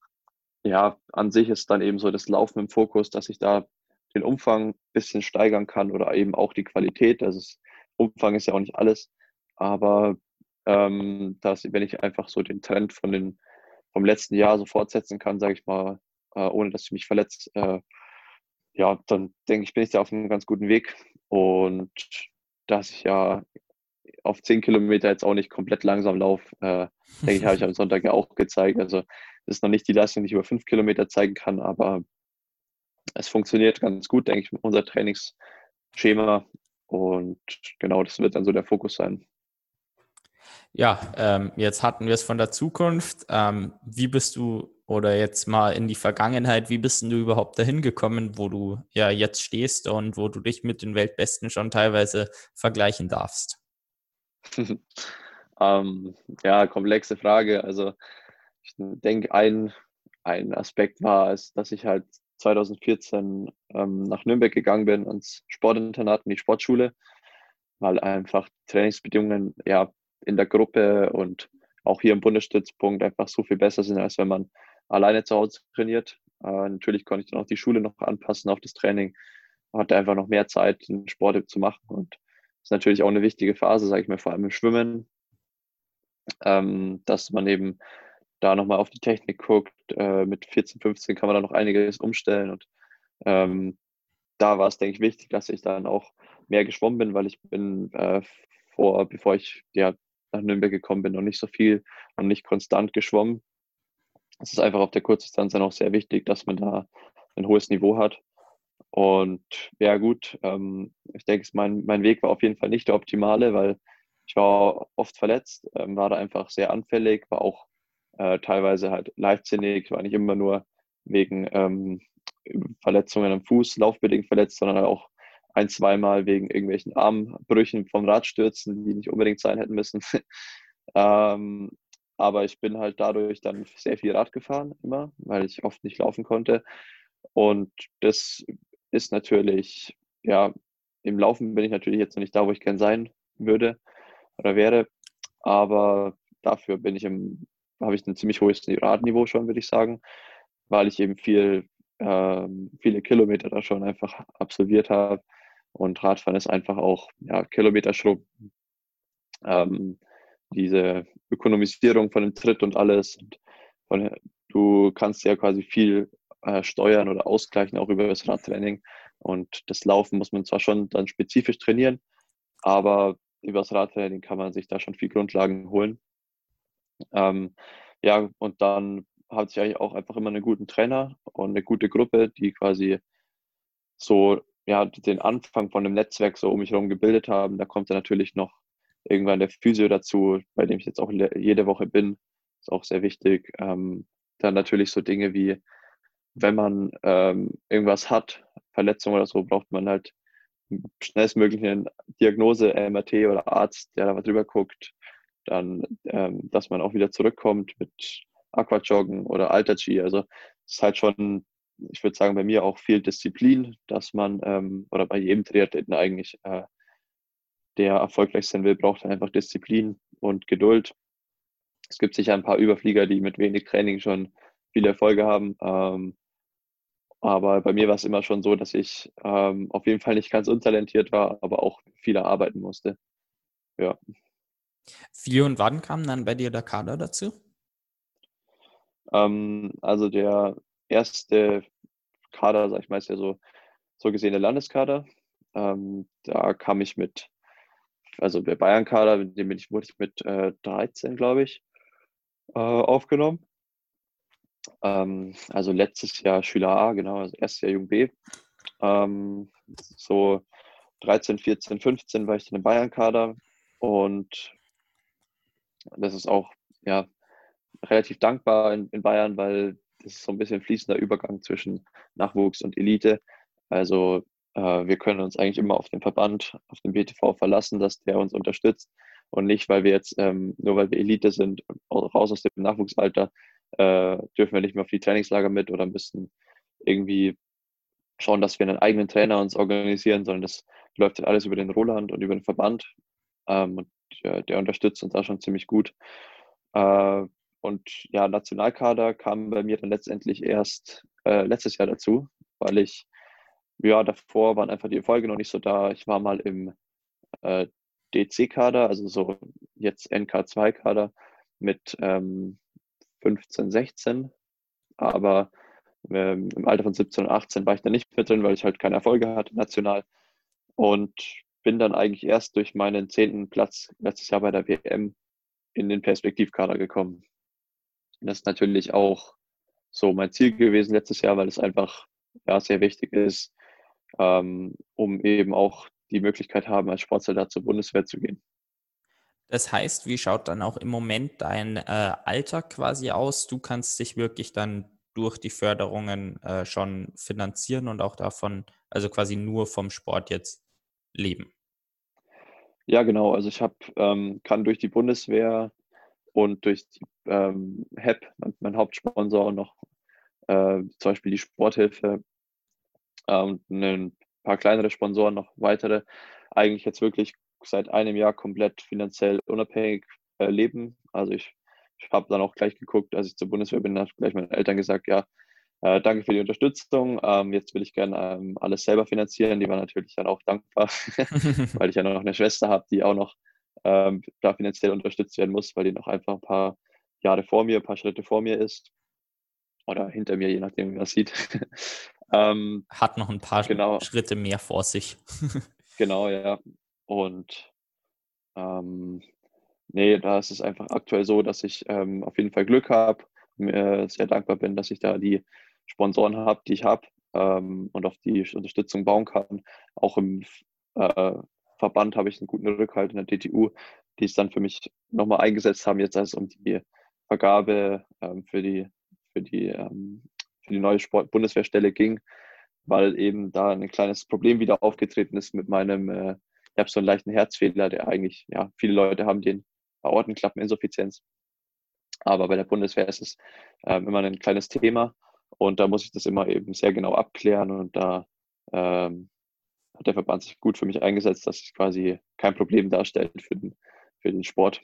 ja, an sich ist dann eben so das Laufen im Fokus, dass ich da den Umfang ein bisschen steigern kann oder eben auch die Qualität. Also das Umfang ist ja auch nicht alles, aber ähm, dass wenn ich einfach so den Trend von den, vom letzten Jahr so fortsetzen kann, sage ich mal, äh, ohne dass ich mich verletze, äh, ja, dann denke ich, bin ich da auf einem ganz guten Weg. Und dass ich ja auf 10 Kilometer jetzt auch nicht komplett langsam laufe, äh, [LAUGHS] denke ich, habe ich am Sonntag ja auch gezeigt. Also das ist noch nicht die Leistung, die ich über 5 Kilometer zeigen kann, aber es funktioniert ganz gut, denke ich, mit unser Trainingsschema. Und genau, das wird dann so der Fokus sein. Ja, ähm, jetzt hatten wir es von der Zukunft. Ähm, wie bist du oder jetzt mal in die Vergangenheit, wie bist du überhaupt dahin gekommen, wo du ja jetzt stehst und wo du dich mit den Weltbesten schon teilweise vergleichen darfst? [LAUGHS] ähm, ja, komplexe Frage. Also ich denke, ein, ein Aspekt war es, dass ich halt 2014 ähm, nach Nürnberg gegangen bin, ans Sportinternat, in die Sportschule, weil einfach Trainingsbedingungen ja in der Gruppe und auch hier im Bundesstützpunkt einfach so viel besser sind, als wenn man alleine zu Hause trainiert. Äh, natürlich konnte ich dann auch die Schule noch anpassen auf das Training, hatte einfach noch mehr Zeit, den Sport zu machen und das ist natürlich auch eine wichtige Phase, sage ich mal, vor allem im Schwimmen, ähm, dass man eben da nochmal auf die Technik guckt. Äh, mit 14, 15 kann man da noch einiges umstellen und ähm, da war es, denke ich, wichtig, dass ich dann auch mehr geschwommen bin, weil ich bin äh, vor, bevor ich ja nach Nürnberg gekommen bin, noch nicht so viel und nicht konstant geschwommen. Es ist einfach auf der Kurzdistanz dann auch sehr wichtig, dass man da ein hohes Niveau hat. Und ja gut, ähm, ich denke, mein, mein Weg war auf jeden Fall nicht der optimale, weil ich war oft verletzt, ähm, war da einfach sehr anfällig, war auch äh, teilweise halt leichtsinnig, war nicht immer nur wegen ähm, Verletzungen am Fuß, laufbedingt verletzt, sondern halt auch ein, zweimal wegen irgendwelchen Armbrüchen vom Radstürzen, die nicht unbedingt sein hätten müssen. [LAUGHS] ähm, aber ich bin halt dadurch dann sehr viel Rad gefahren immer, weil ich oft nicht laufen konnte. Und das ist natürlich, ja, im Laufen bin ich natürlich jetzt noch nicht da, wo ich gern sein würde oder wäre. Aber dafür bin ich im, habe ich ein ziemlich hohes Radniveau schon, würde ich sagen, weil ich eben viel, ähm, viele Kilometer da schon einfach absolviert habe und Radfahren ist einfach auch ja, Kilometerschrubb. Ähm, diese Ökonomisierung von dem Tritt und alles. Und von, du kannst ja quasi viel äh, steuern oder ausgleichen, auch über das Radtraining. Und das Laufen muss man zwar schon dann spezifisch trainieren, aber über das Radtraining kann man sich da schon viel Grundlagen holen. Ähm, ja, und dann hatte ich eigentlich auch einfach immer einen guten Trainer und eine gute Gruppe, die quasi so ja, den Anfang von einem Netzwerk so um mich herum gebildet haben. Da kommt dann natürlich noch irgendwann der Physio dazu, bei dem ich jetzt auch jede Woche bin. Ist auch sehr wichtig. Ähm, dann natürlich so Dinge wie, wenn man ähm, irgendwas hat, Verletzung oder so, braucht man halt schnellstmöglich eine Diagnose, MRT oder Arzt, der da mal drüber guckt. Dann, ähm, dass man auch wieder zurückkommt mit Aquajoggen oder Alter-G. Also es ist halt schon ich würde sagen, bei mir auch viel Disziplin, dass man, ähm, oder bei jedem Triathleten eigentlich, äh, der erfolgreich sein will, braucht einfach Disziplin und Geduld. Es gibt sicher ein paar Überflieger, die mit wenig Training schon viele Erfolge haben. Ähm, aber bei mir war es immer schon so, dass ich ähm, auf jeden Fall nicht ganz untalentiert war, aber auch viel arbeiten musste. Ja. Wie und wann kam dann bei dir der Kader dazu? Ähm, also der erste Kader, sag ich mal, ist ja so, so gesehen der Landeskader. Ähm, da kam ich mit, also der Bayern-Kader, dem bin ich, wurde ich mit äh, 13, glaube ich, äh, aufgenommen. Ähm, also letztes Jahr Schüler A, genau, also erstes Jahr Jung B. Ähm, so 13, 14, 15 war ich dann im Bayern-Kader und das ist auch ja, relativ dankbar in, in Bayern, weil das ist so ein bisschen fließender Übergang zwischen Nachwuchs und Elite. Also wir können uns eigentlich immer auf den Verband, auf den BTV verlassen, dass der uns unterstützt und nicht, weil wir jetzt, ähm, nur weil wir Elite sind, raus aus dem Nachwuchsalter, äh, dürfen wir nicht mehr auf die Trainingslager mit oder müssen irgendwie schauen, dass wir einen eigenen Trainer uns organisieren, sondern das läuft halt alles über den Roland und über den Verband. Ähm, und der, unterstützt uns da schon ziemlich gut. Äh, und ja, Nationalkader kam bei mir dann letztendlich erst äh, letztes Jahr dazu, weil ich, ja, davor waren einfach die Erfolge noch nicht so da. Ich war mal im äh, DC-Kader, also so jetzt NK2-Kader mit ähm, 15, 16, aber ähm, Im Alter von 17 und 18 war ich da nicht mehr drin, weil ich halt keine Erfolge hatte national. Und bin dann eigentlich erst durch meinen zehnten Platz letztes Jahr bei der WM in den Perspektivkader gekommen. Und das ist natürlich auch so mein Ziel gewesen letztes Jahr, weil es einfach ja, sehr wichtig ist, ähm, um eben auch die Möglichkeit haben, als Sportsoldat zur Bundeswehr zu gehen. Das heißt, wie schaut dann auch im Moment dein äh, Alter quasi aus? Du kannst dich wirklich dann durch die Förderungen äh, schon finanzieren und auch davon, also quasi nur vom Sport jetzt leben? Ja, genau. Also ich habe, ähm, kann durch die Bundeswehr und durch die ähm, HEP, mein, mein Hauptsponsor, noch äh, zum Beispiel die Sporthilfe ähm, ein paar kleinere Sponsoren, noch weitere, eigentlich jetzt wirklich seit einem Jahr komplett finanziell unabhängig äh, leben. Also ich ich habe dann auch gleich geguckt, als ich zur Bundeswehr bin, habe gleich meinen Eltern gesagt, ja, äh, danke für die Unterstützung. Ähm, jetzt will ich gerne ähm, alles selber finanzieren. Die waren natürlich dann auch dankbar, [LAUGHS] [LAUGHS] weil ich ja noch eine Schwester habe, die auch noch ähm, da finanziell unterstützt werden muss, weil die noch einfach ein paar Jahre vor mir, ein paar Schritte vor mir ist. Oder hinter mir, je nachdem, wie man sieht. [LAUGHS] Ähm, Hat noch ein paar genau. Schritte mehr vor sich. [LAUGHS] genau, ja. Und ähm, nee, da ist es einfach aktuell so, dass ich ähm, auf jeden Fall Glück habe, mir sehr dankbar bin, dass ich da die Sponsoren habe, die ich habe ähm, und auf die Unterstützung bauen kann. Auch im äh, Verband habe ich einen guten Rückhalt in der DTU, die es dann für mich nochmal eingesetzt haben, jetzt als es um die Vergabe ähm, für die, für die, ähm, die neue Sport Bundeswehrstelle ging, weil eben da ein kleines Problem wieder aufgetreten ist mit meinem, äh, ich habe so einen leichten Herzfehler, der eigentlich, ja, viele Leute haben den Aortenklappeninsuffizienz. Aber bei der Bundeswehr ist es ähm, immer ein kleines Thema und da muss ich das immer eben sehr genau abklären und da ähm, hat der Verband sich gut für mich eingesetzt, dass es quasi kein Problem darstellt für den, für den Sport.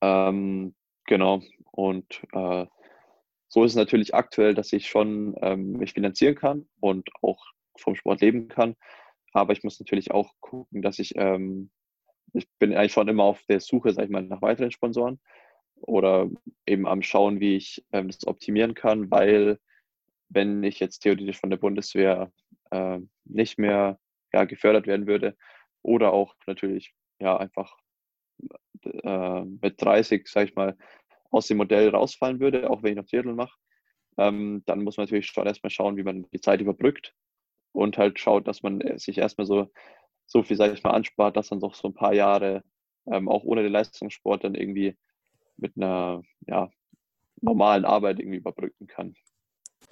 Ähm, genau. Und äh, so ist es natürlich aktuell, dass ich schon ähm, mich finanzieren kann und auch vom Sport leben kann. Aber ich muss natürlich auch gucken, dass ich ähm, ich bin eigentlich schon immer auf der Suche, sag ich mal, nach weiteren Sponsoren oder eben am Schauen, wie ich ähm, das optimieren kann, weil wenn ich jetzt theoretisch von der Bundeswehr äh, nicht mehr ja, gefördert werden würde oder auch natürlich ja einfach äh, mit 30, sag ich mal, aus dem Modell rausfallen würde, auch wenn ich noch Triathlon mache, ähm, dann muss man natürlich schon erstmal schauen, wie man die Zeit überbrückt und halt schaut, dass man sich erstmal so so viel, sage ich mal, anspart, dass dann doch so ein paar Jahre ähm, auch ohne den Leistungssport dann irgendwie mit einer ja, normalen Arbeit irgendwie überbrücken kann.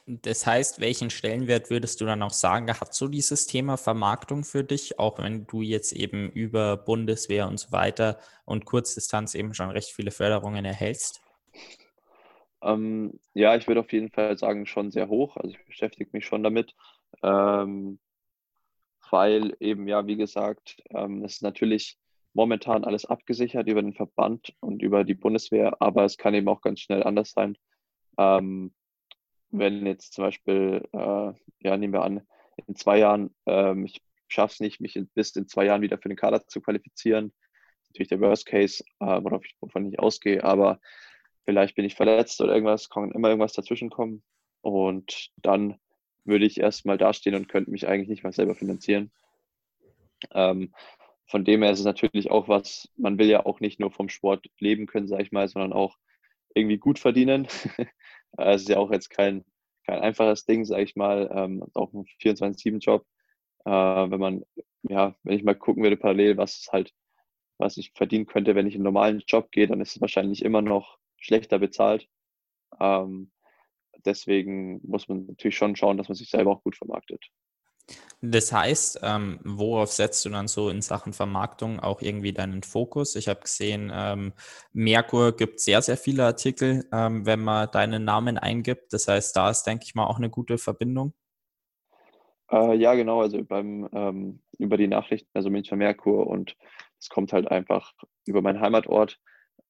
Das heißt, welchen Stellenwert würdest du dann auch sagen, hat so dieses Thema Vermarktung für dich, auch wenn du jetzt eben über Bundeswehr und so weiter und Kurzdistanz eben schon recht viele Förderungen erhältst? Ähm, ja, ich würde auf jeden Fall sagen, schon sehr hoch. Also ich beschäftige mich schon damit. Ähm, weil eben, ja, wie gesagt, ähm, es ist natürlich momentan alles abgesichert über den Verband und über die Bundeswehr, aber es kann eben auch ganz schnell anders sein. Ähm, wenn jetzt zum Beispiel, äh, ja, nehmen wir an, in zwei Jahren, ähm, ich schaffe es nicht, mich in, bis in zwei Jahren wieder für den Kader zu qualifizieren. Natürlich der Worst Case, äh, worauf ich, wovon ich ausgehe, aber vielleicht bin ich verletzt oder irgendwas, kann immer irgendwas dazwischen kommen. Und dann würde ich erstmal dastehen und könnte mich eigentlich nicht mal selber finanzieren. Ähm, von dem her ist es natürlich auch was, man will ja auch nicht nur vom Sport leben können, sage ich mal, sondern auch irgendwie gut verdienen. [LAUGHS] es ist ja auch jetzt kein, kein einfaches Ding, sage ich mal, ähm, auch ein 24-7-Job. Äh, wenn man, ja, wenn ich mal gucken würde parallel, was halt, was ich verdienen könnte, wenn ich in einen normalen Job gehe, dann ist es wahrscheinlich immer noch schlechter bezahlt. Ähm, deswegen muss man natürlich schon schauen, dass man sich selber auch gut vermarktet. Das heißt, ähm, worauf setzt du dann so in Sachen Vermarktung auch irgendwie deinen Fokus? Ich habe gesehen, ähm, Merkur gibt sehr, sehr viele Artikel, ähm, wenn man deinen Namen eingibt. Das heißt, da ist, denke ich mal, auch eine gute Verbindung. Äh, ja, genau. Also beim, ähm, über die Nachrichten, also Münchner Merkur und es kommt halt einfach über meinen Heimatort.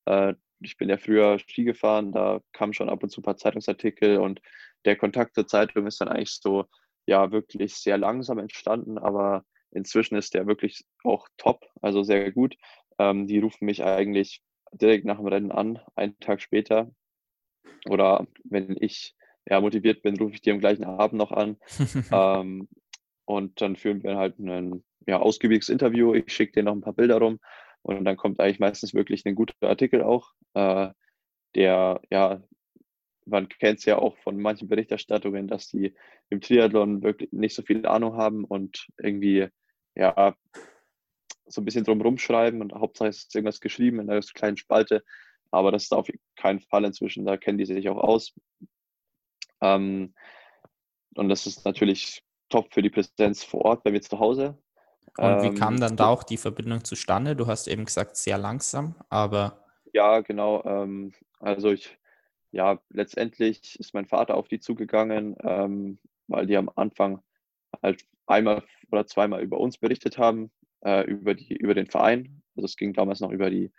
Äh, ich bin ja früher Ski gefahren, da kamen schon ab und zu ein paar Zeitungsartikel und der Kontakt zur Zeitung ist dann eigentlich so, ja, wirklich sehr langsam entstanden, aber inzwischen ist der wirklich auch top, also sehr gut. Ähm, die rufen mich eigentlich direkt nach dem Rennen an, einen Tag später. Oder wenn ich ja, motiviert bin, rufe ich die am gleichen Abend noch an. [LAUGHS] ähm, und dann führen wir halt ein ja, ausgiebiges Interview. Ich schicke dir noch ein paar Bilder rum und dann kommt eigentlich meistens wirklich ein guter Artikel auch, äh, der, ja, man kennt es ja auch von manchen Berichterstattungen, dass die im Triathlon wirklich nicht so viel Ahnung haben und irgendwie, ja, so ein bisschen drumherum schreiben und Hauptsache ist irgendwas geschrieben in einer kleinen Spalte. Aber das ist auf keinen Fall inzwischen, da kennen die sich auch aus. Ähm, und das ist natürlich top für die Präsenz vor Ort bei mir zu Hause. Und wie kam ähm, dann da auch die Verbindung zustande? Du hast eben gesagt, sehr langsam, aber. Ja, genau. Ähm, also ich, ja, letztendlich ist mein Vater auf die zugegangen, ähm, weil die am Anfang halt einmal oder zweimal über uns berichtet haben, äh, über, die, über den Verein. Also es ging damals noch über die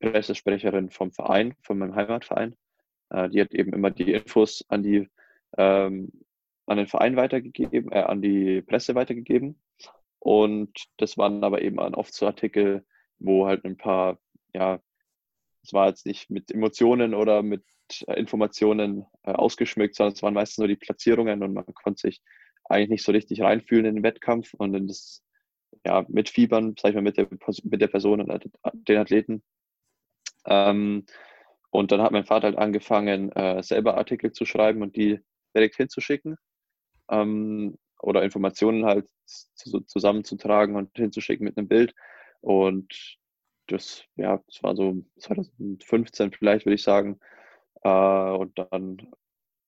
Pressesprecherin vom Verein, von meinem Heimatverein. Äh, die hat eben immer die Infos an die ähm, an den Verein weitergegeben, äh, an die Presse weitergegeben. Und das waren aber eben oft so Artikel, wo halt ein paar, ja, es war jetzt nicht mit Emotionen oder mit äh, Informationen äh, ausgeschmückt, sondern es waren meistens nur die Platzierungen und man konnte sich eigentlich nicht so richtig reinfühlen in den Wettkampf und in das, ja, mitfiebern, sag ich mal, mit der, mit der Person und den Athleten. Ähm, und dann hat mein Vater halt angefangen, äh, selber Artikel zu schreiben und die direkt hinzuschicken. Ähm, oder Informationen halt zu, zusammenzutragen und hinzuschicken mit einem Bild. Und das, ja, das war so 2015 vielleicht, würde ich sagen. Äh, und dann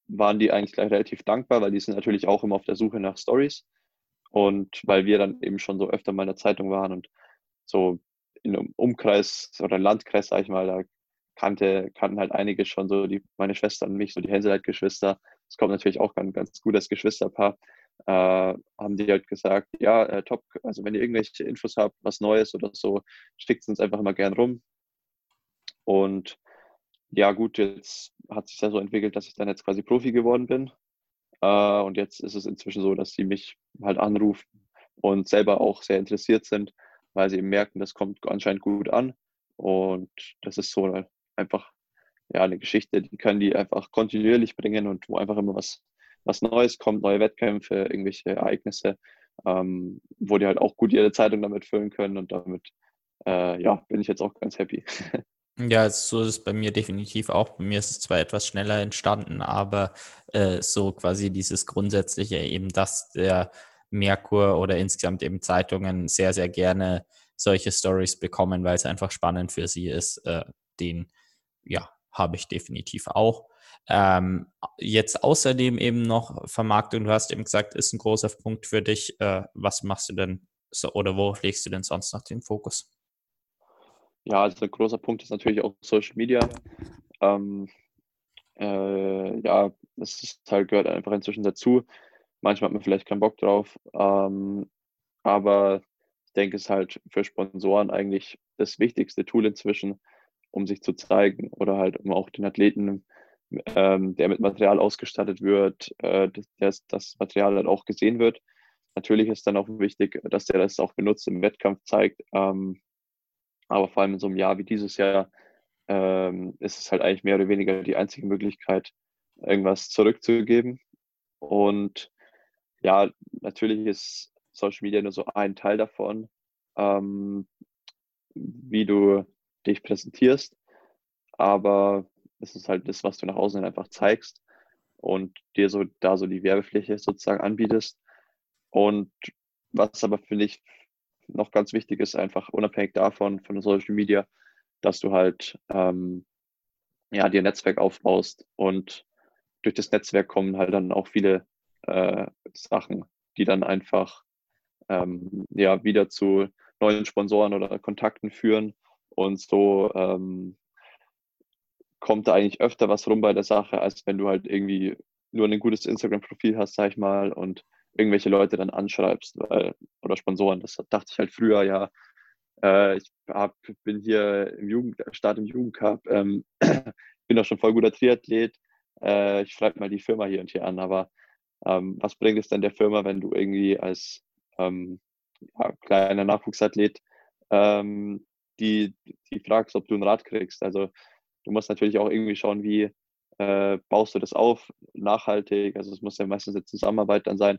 waren die eigentlich gleich relativ dankbar, weil die sind natürlich auch immer auf der Suche nach Stories. Und weil wir dann eben schon so öfter mal in der Zeitung waren und so in einem Umkreis oder Landkreis, sag ich mal, da kannte, kannten halt einige schon so, die, meine Schwester und mich, so die Henseleit-Geschwister. Es kommt natürlich auch ein ganz gutes Geschwisterpaar. Äh, haben die halt gesagt, ja, äh, top, also wenn ihr irgendwelche Infos habt, was Neues oder so, schickt es uns einfach immer gern rum. Und ja, gut, jetzt hat sich ja so entwickelt, dass ich dann jetzt quasi Profi geworden bin. Äh, und jetzt ist es inzwischen so, dass sie mich halt anrufen und selber auch sehr interessiert sind, weil sie eben merken, das kommt anscheinend gut an. Und das ist so einfach ja, eine Geschichte, die können die einfach kontinuierlich bringen und wo einfach immer was, was Neues kommt, neue Wettkämpfe, irgendwelche Ereignisse, ähm, wo die halt auch gut ihre Zeitung damit füllen können und damit äh, ja, bin ich jetzt auch ganz happy. [LAUGHS] Ja, so ist es bei mir definitiv auch. Bei mir ist es zwar etwas schneller entstanden, aber äh, so quasi dieses Grundsätzliche eben, dass der Merkur oder insgesamt eben Zeitungen sehr, sehr gerne solche Stories bekommen, weil es einfach spannend für sie ist, äh, den, ja, habe ich definitiv auch. Ähm, jetzt außerdem eben noch Vermarktung, du hast eben gesagt, ist ein großer Punkt für dich. Äh, was machst du denn so, oder wo legst du denn sonst noch den Fokus? Ja, also ein großer Punkt ist natürlich auch Social Media. Ähm, äh, ja, das ist halt, gehört einfach inzwischen dazu. Manchmal hat man vielleicht keinen Bock drauf. Ähm, aber ich denke, es ist halt für Sponsoren eigentlich das wichtigste Tool inzwischen, um sich zu zeigen oder halt um auch den Athleten, ähm, der mit Material ausgestattet wird, äh, dass das Material dann auch gesehen wird. Natürlich ist dann auch wichtig, dass der das auch benutzt im Wettkampf zeigt. Ähm, aber vor allem in so einem Jahr wie dieses Jahr ähm, ist es halt eigentlich mehr oder weniger die einzige Möglichkeit, irgendwas zurückzugeben. Und ja, natürlich ist Social Media nur so ein Teil davon, ähm, wie du dich präsentierst, aber es ist halt das, was du nach außen einfach zeigst und dir so da so die Werbefläche sozusagen anbietest. Und was aber finde ich noch ganz wichtig ist, einfach unabhängig davon, von Social Media, dass du halt ähm, ja, dir ein Netzwerk aufbaust und durch das Netzwerk kommen halt dann auch viele äh, Sachen, die dann einfach ähm, ja wieder zu neuen Sponsoren oder Kontakten führen und so ähm, kommt da eigentlich öfter was rum bei der Sache, als wenn du halt irgendwie nur ein gutes Instagram-Profil hast, sag ich mal, und irgendwelche Leute dann anschreibst, weil, oder Sponsoren. Das dachte ich halt früher, ja, äh, ich hab, bin hier im Jugend, Start im Jugendcup, ähm, [CLEARS THROAT] bin auch schon voll guter Triathlet, äh, ich schreibe mal die Firma hier und hier an, aber ähm, was bringt es denn der Firma, wenn du irgendwie als ähm, ja, kleiner Nachwuchsathlet ähm, die, die fragst, ob du ein Rad kriegst? Also du musst natürlich auch irgendwie schauen, wie äh, baust du das auf, nachhaltig. Also es muss ja meistens eine Zusammenarbeit dann sein.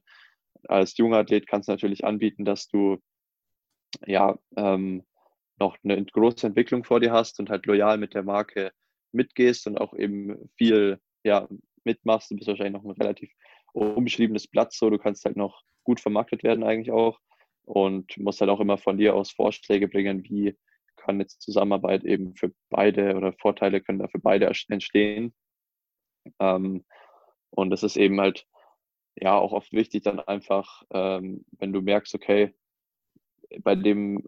Als junger Athlet kannst du natürlich anbieten, dass du ja ähm, noch eine große Entwicklung vor dir hast und halt loyal mit der Marke mitgehst und auch eben viel ja, mitmachst. Du bist wahrscheinlich noch ein relativ unbeschriebenes Blatt, so du kannst halt noch gut vermarktet werden eigentlich auch und musst halt auch immer von dir aus Vorschläge bringen, wie kann jetzt Zusammenarbeit eben für beide oder Vorteile können da für beide entstehen. Ähm, und es ist eben halt ja auch oft wichtig, dann einfach, ähm, wenn du merkst, okay, bei dem,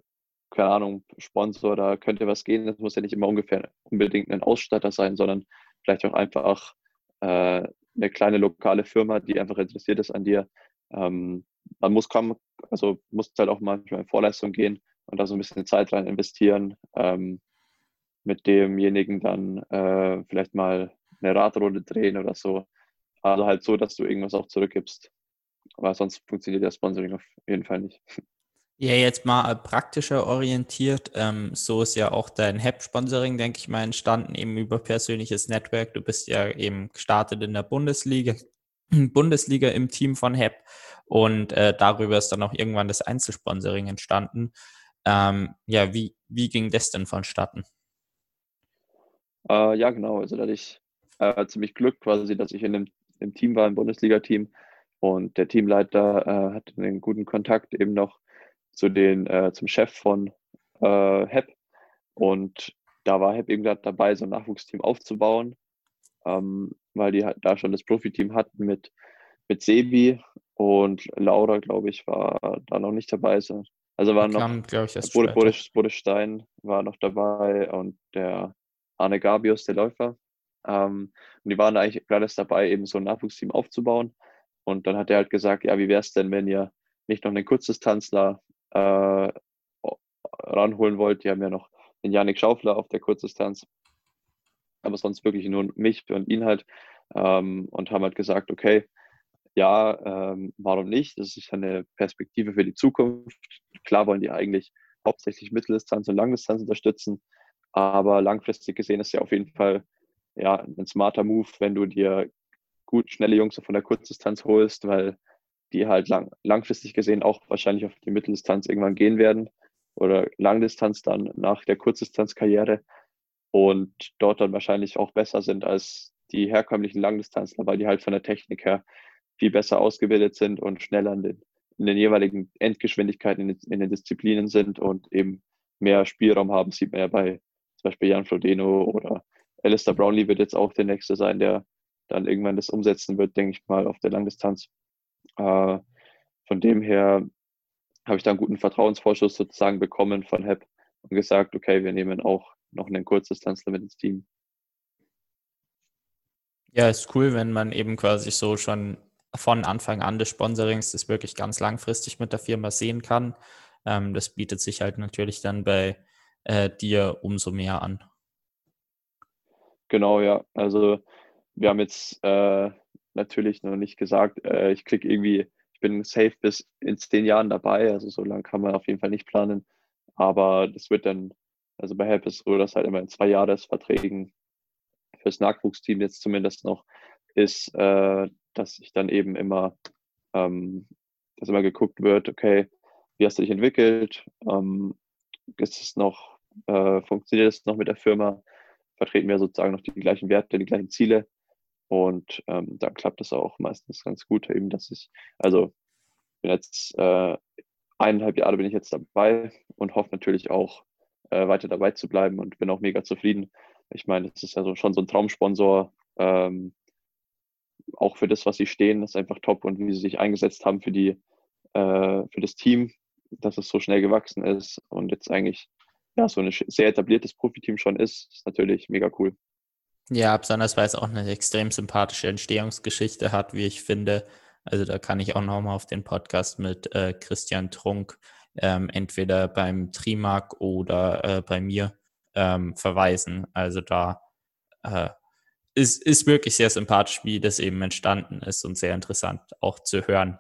keine Ahnung, Sponsor, da könnte was gehen, das muss ja nicht immer ungefähr unbedingt ein Ausstatter sein, sondern vielleicht auch einfach äh, eine kleine lokale Firma, die einfach interessiert ist an dir. Ähm, man muss kommen, also muss halt auch manchmal in Vorleistung gehen und da so ein bisschen Zeit rein investieren, ähm, mit demjenigen dann äh, vielleicht mal eine Radrunde drehen oder so. Also halt so, dass du irgendwas auch zurückgibst. Aber sonst funktioniert das Sponsoring auf jeden Fall nicht. Ja, jetzt mal praktischer orientiert. Ähm, so ist ja auch dein HEP-Sponsoring, denke ich mal, entstanden, eben über persönliches Network. Du bist ja eben gestartet in der Bundesliga, [CLEARS THROAT] Bundesliga im Team von HEP und äh, darüber ist dann auch irgendwann das Einzelsponsoring entstanden. Ähm, ja, wie, wie ging das denn vonstatten? Äh, ja, genau. Also da hatte ich äh, ziemlich Glück quasi, dass ich in dem im Team war, im Bundesliga-Team. Und der Teamleiter äh, hatte einen guten Kontakt eben noch zu den, äh, zum Chef von äh, HEP. Und da war HEP eben gerade dabei, so ein Nachwuchsteam aufzubauen, ähm, weil die halt da schon das Profiteam hatten mit, mit Sebi und Laura, glaube ich, war da noch nicht dabei. Also waren noch, ich, Bode, Bode, Bode Stein war noch dabei und der Arne Gabius, der Läufer. Ähm, und die waren eigentlich gerade erst dabei, eben so ein Nachwuchsteam aufzubauen. Und dann hat er halt gesagt, ja, wie wäre es denn, wenn ihr nicht noch einen Kurzdistanzler äh, ranholen wollt? Die haben ja noch den Janik Schaufler auf der Kurzdistanz, aber sonst wirklich nur mich und ihn halt. Ähm, und haben halt gesagt, okay, ja, ähm, warum nicht? Das ist eine Perspektive für die Zukunft. Klar wollen die eigentlich hauptsächlich Mitteldistanz und Langdistanz unterstützen, aber langfristig gesehen ist ja auf jeden Fall ja, ein smarter Move, wenn du dir gut schnelle Jungs von der Kurzdistanz holst, weil die halt lang, langfristig gesehen auch wahrscheinlich auf die Mitteldistanz irgendwann gehen werden oder Langdistanz dann nach der Kurzdistanzkarriere und dort dann wahrscheinlich auch besser sind als die herkömmlichen Langdistanzler, weil die halt von der Technik her viel besser ausgebildet sind und schneller in den, in den jeweiligen Endgeschwindigkeiten in, in, den Disziplinen sind und eben mehr Spielraum haben, sieht man ja bei zum Beispiel Jan Frodeno oder Alistair Brownlee wird jetzt auch der Nächste sein, der dann irgendwann das umsetzen wird, denke ich mal, auf der Langdistanz. Äh, von dem her habe ich da einen guten Vertrauensvorschuss sozusagen bekommen von HEP und gesagt, okay, wir nehmen auch noch einen Kurzdistanzler mit ins Team. Ja, ist cool, wenn man eben quasi so schon von Anfang an des Sponsorings das wirklich ganz langfristig mit der Firma sehen kann. Ähm, das bietet sich halt natürlich dann bei äh, dir umso mehr an. Genau, ja. Also wir haben jetzt äh, natürlich noch nicht gesagt, äh, ich kriege irgendwie, ich bin safe bis in zehn Jahren dabei. Also so lange kann man auf jeden Fall nicht planen. Aber das wird dann, also bei Help ist so, dass halt immer in zwei Jahresverträgen fürs Nachwuchsteam jetzt zumindest noch ist, äh, dass ich dann eben immer, ähm, dass immer geguckt wird, okay, wie hast du dich entwickelt? Ähm, ist es noch, äh, funktioniert es noch mit der Firma? vertreten wir sozusagen noch die gleichen Werte, die gleichen Ziele. Und ähm, dann klappt es auch meistens ganz gut, eben, dass ich, also bin jetzt äh, eineinhalb Jahre bin ich jetzt dabei und hoffe natürlich auch, äh, weiter dabei zu bleiben und bin auch mega zufrieden. Ich meine, es ist ja so, schon so ein Traumsponsor. Ähm, auch für das, was sie stehen, ist einfach top und wie sie sich eingesetzt haben für die, äh, für das Team, dass es so schnell gewachsen ist und jetzt eigentlich ja so ein sehr etabliertes Profiteam schon ist, ist natürlich mega cool. Ja, besonders weil es auch eine extrem sympathische Entstehungsgeschichte hat, wie ich finde. Also da kann ich auch nochmal auf den Podcast mit äh, Christian Trunk ähm, entweder beim Trimark oder äh, bei mir ähm, verweisen. Also da äh, ist, ist wirklich sehr sympathisch, wie das eben entstanden ist und sehr interessant auch zu hören.